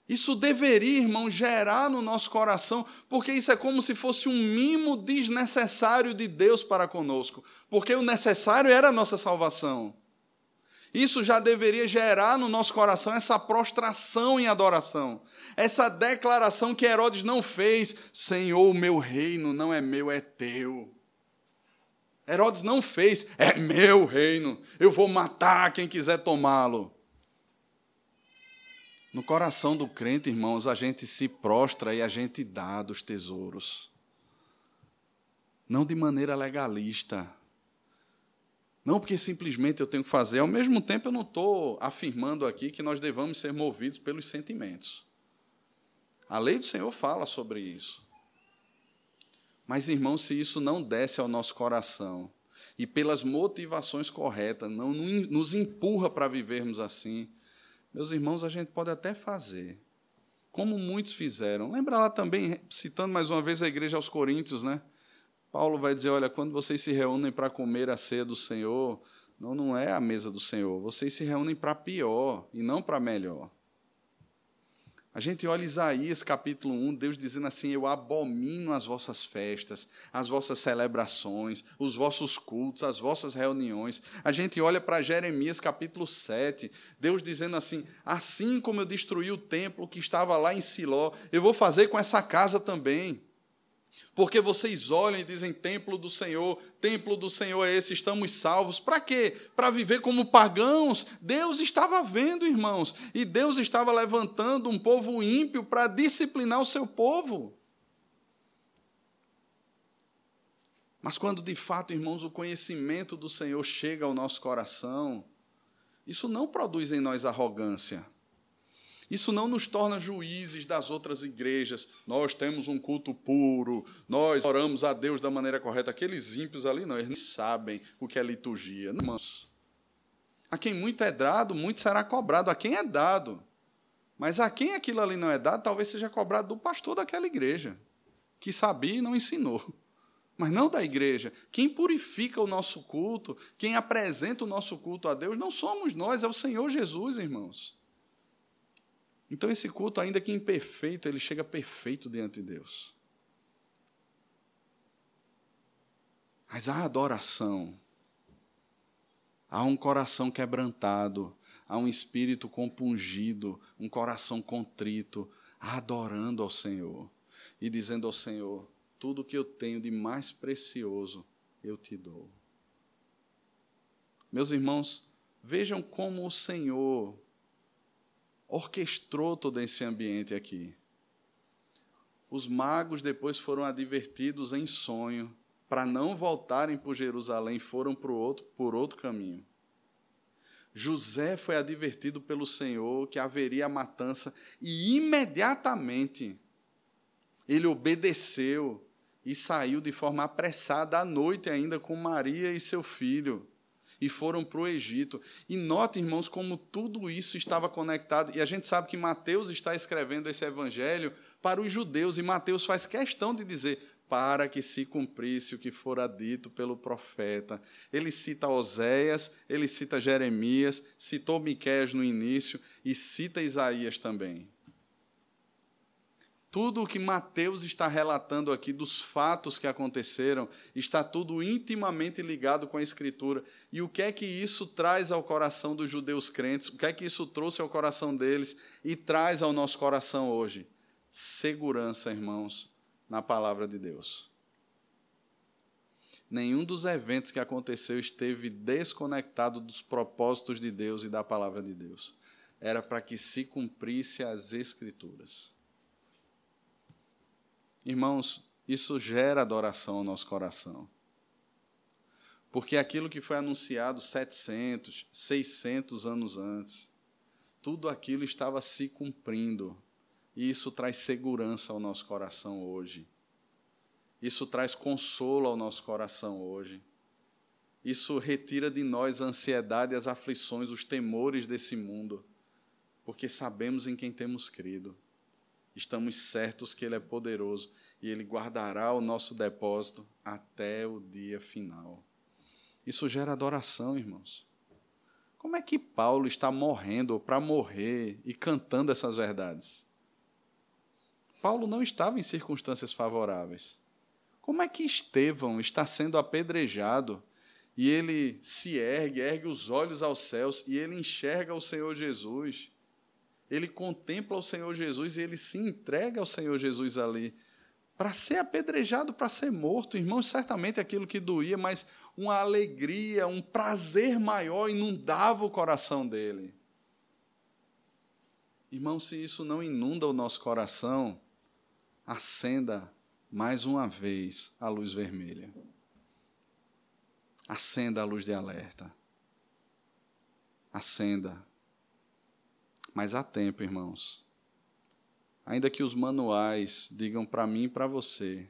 Isso deveria, irmão, gerar no nosso coração, porque isso é como se fosse um mimo desnecessário de Deus para conosco, porque o necessário era a nossa salvação. Isso já deveria gerar no nosso coração essa prostração em adoração, essa declaração que Herodes não fez: Senhor, o meu reino não é meu, é teu. Herodes não fez, é meu reino, eu vou matar quem quiser tomá-lo. No coração do crente, irmãos, a gente se prostra e a gente dá dos tesouros. Não de maneira legalista. Não porque simplesmente eu tenho que fazer. Ao mesmo tempo, eu não estou afirmando aqui que nós devamos ser movidos pelos sentimentos. A lei do Senhor fala sobre isso. Mas, irmãos, se isso não desce ao nosso coração e pelas motivações corretas não nos empurra para vivermos assim, meus irmãos, a gente pode até fazer, como muitos fizeram. Lembra lá também, citando mais uma vez a igreja aos Coríntios, né? Paulo vai dizer: olha, quando vocês se reúnem para comer a ceia do Senhor, não, não é a mesa do Senhor, vocês se reúnem para pior e não para melhor. A gente olha Isaías capítulo 1, Deus dizendo assim: Eu abomino as vossas festas, as vossas celebrações, os vossos cultos, as vossas reuniões. A gente olha para Jeremias capítulo 7, Deus dizendo assim: Assim como eu destruí o templo que estava lá em Siló, eu vou fazer com essa casa também. Porque vocês olham e dizem: Templo do Senhor, templo do Senhor é esse, estamos salvos. Para quê? Para viver como pagãos. Deus estava vendo, irmãos, e Deus estava levantando um povo ímpio para disciplinar o seu povo. Mas quando de fato, irmãos, o conhecimento do Senhor chega ao nosso coração, isso não produz em nós arrogância. Isso não nos torna juízes das outras igrejas. Nós temos um culto puro, nós oramos a Deus da maneira correta. Aqueles ímpios ali, não, eles sabem o que é liturgia. Irmãos, a quem muito é dado, muito será cobrado. A quem é dado. Mas a quem aquilo ali não é dado, talvez seja cobrado do pastor daquela igreja, que sabia e não ensinou mas não da igreja. Quem purifica o nosso culto, quem apresenta o nosso culto a Deus, não somos nós, é o Senhor Jesus, irmãos. Então, esse culto, ainda que imperfeito, ele chega perfeito diante de Deus. Mas a adoração, há um coração quebrantado, há um espírito compungido, um coração contrito, adorando ao Senhor e dizendo ao Senhor: tudo que eu tenho de mais precioso eu te dou. Meus irmãos, vejam como o Senhor orquestrou todo esse ambiente aqui. Os magos depois foram advertidos em sonho para não voltarem por Jerusalém, foram por outro, por outro caminho. José foi advertido pelo Senhor que haveria matança e imediatamente ele obedeceu e saiu de forma apressada à noite ainda com Maria e seu filho. E foram para o Egito. E note, irmãos, como tudo isso estava conectado. E a gente sabe que Mateus está escrevendo esse evangelho para os judeus. E Mateus faz questão de dizer: para que se cumprisse o que fora dito pelo profeta. Ele cita Oséias, ele cita Jeremias, citou Miqueias no início e cita Isaías também. Tudo o que Mateus está relatando aqui dos fatos que aconteceram está tudo intimamente ligado com a Escritura. E o que é que isso traz ao coração dos judeus crentes? O que é que isso trouxe ao coração deles e traz ao nosso coração hoje? Segurança, irmãos, na palavra de Deus. Nenhum dos eventos que aconteceu esteve desconectado dos propósitos de Deus e da palavra de Deus. Era para que se cumprisse as Escrituras. Irmãos, isso gera adoração ao nosso coração. Porque aquilo que foi anunciado 700, 600 anos antes, tudo aquilo estava se cumprindo. E isso traz segurança ao nosso coração hoje. Isso traz consolo ao nosso coração hoje. Isso retira de nós a ansiedade, as aflições, os temores desse mundo, porque sabemos em quem temos crido estamos certos que Ele é poderoso e Ele guardará o nosso depósito até o dia final. Isso gera adoração, irmãos. Como é que Paulo está morrendo para morrer e cantando essas verdades? Paulo não estava em circunstâncias favoráveis. Como é que Estevão está sendo apedrejado e ele se ergue, ergue os olhos aos céus e ele enxerga o Senhor Jesus? Ele contempla o Senhor Jesus e ele se entrega ao Senhor Jesus ali para ser apedrejado, para ser morto. Irmãos, certamente aquilo que doía, mas uma alegria, um prazer maior inundava o coração dele. Irmão, se isso não inunda o nosso coração, acenda mais uma vez a luz vermelha. Acenda a luz de alerta. Acenda mas há tempo, irmãos. Ainda que os manuais digam para mim e para você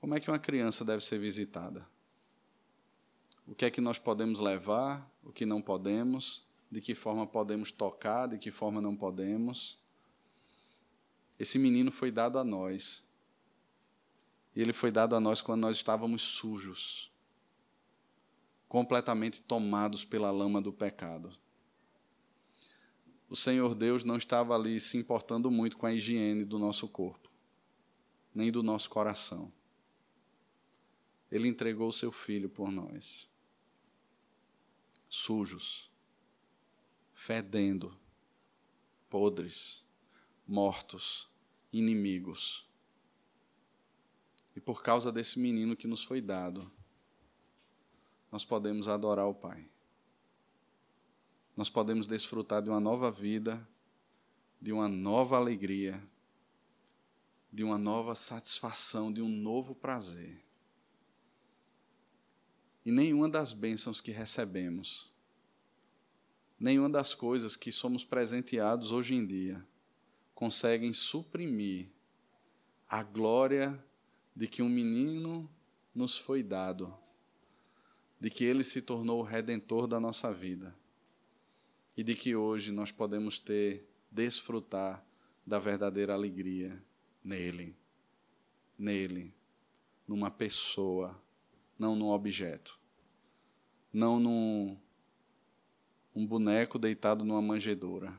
como é que uma criança deve ser visitada. O que é que nós podemos levar, o que não podemos, de que forma podemos tocar, de que forma não podemos. Esse menino foi dado a nós. E ele foi dado a nós quando nós estávamos sujos, completamente tomados pela lama do pecado o Senhor Deus não estava ali se importando muito com a higiene do nosso corpo, nem do nosso coração. Ele entregou o seu filho por nós, sujos, fedendo, podres, mortos, inimigos. E por causa desse menino que nos foi dado, nós podemos adorar o Pai nós podemos desfrutar de uma nova vida, de uma nova alegria, de uma nova satisfação, de um novo prazer. E nenhuma das bênçãos que recebemos, nenhuma das coisas que somos presenteados hoje em dia, conseguem suprimir a glória de que um menino nos foi dado, de que ele se tornou o redentor da nossa vida e de que hoje nós podemos ter, desfrutar da verdadeira alegria nele, nele, numa pessoa, não num objeto, não num um boneco deitado numa manjedoura,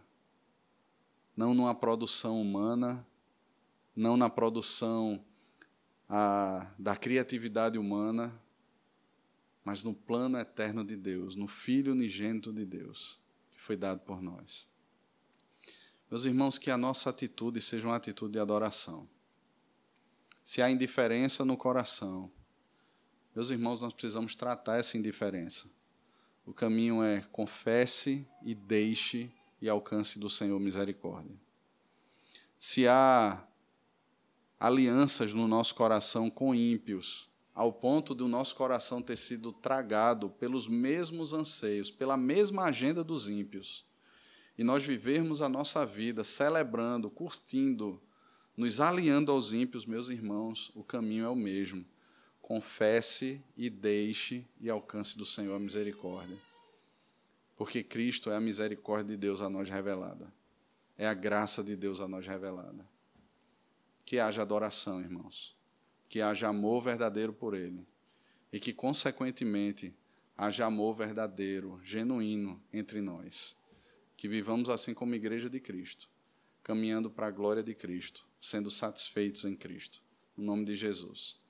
não numa produção humana, não na produção a, da criatividade humana, mas no plano eterno de Deus, no Filho unigênito de Deus, foi dado por nós. Meus irmãos, que a nossa atitude seja uma atitude de adoração. Se há indiferença no coração, meus irmãos, nós precisamos tratar essa indiferença. O caminho é confesse e deixe e alcance do Senhor misericórdia. Se há alianças no nosso coração com ímpios, ao ponto de o nosso coração ter sido tragado pelos mesmos anseios, pela mesma agenda dos ímpios, e nós vivermos a nossa vida celebrando, curtindo, nos aliando aos ímpios, meus irmãos, o caminho é o mesmo. Confesse e deixe e alcance do Senhor a misericórdia. Porque Cristo é a misericórdia de Deus a nós revelada. É a graça de Deus a nós revelada. Que haja adoração, irmãos. Que haja amor verdadeiro por Ele. E que, consequentemente, haja amor verdadeiro, genuíno entre nós. Que vivamos assim como igreja de Cristo, caminhando para a glória de Cristo, sendo satisfeitos em Cristo. No nome de Jesus.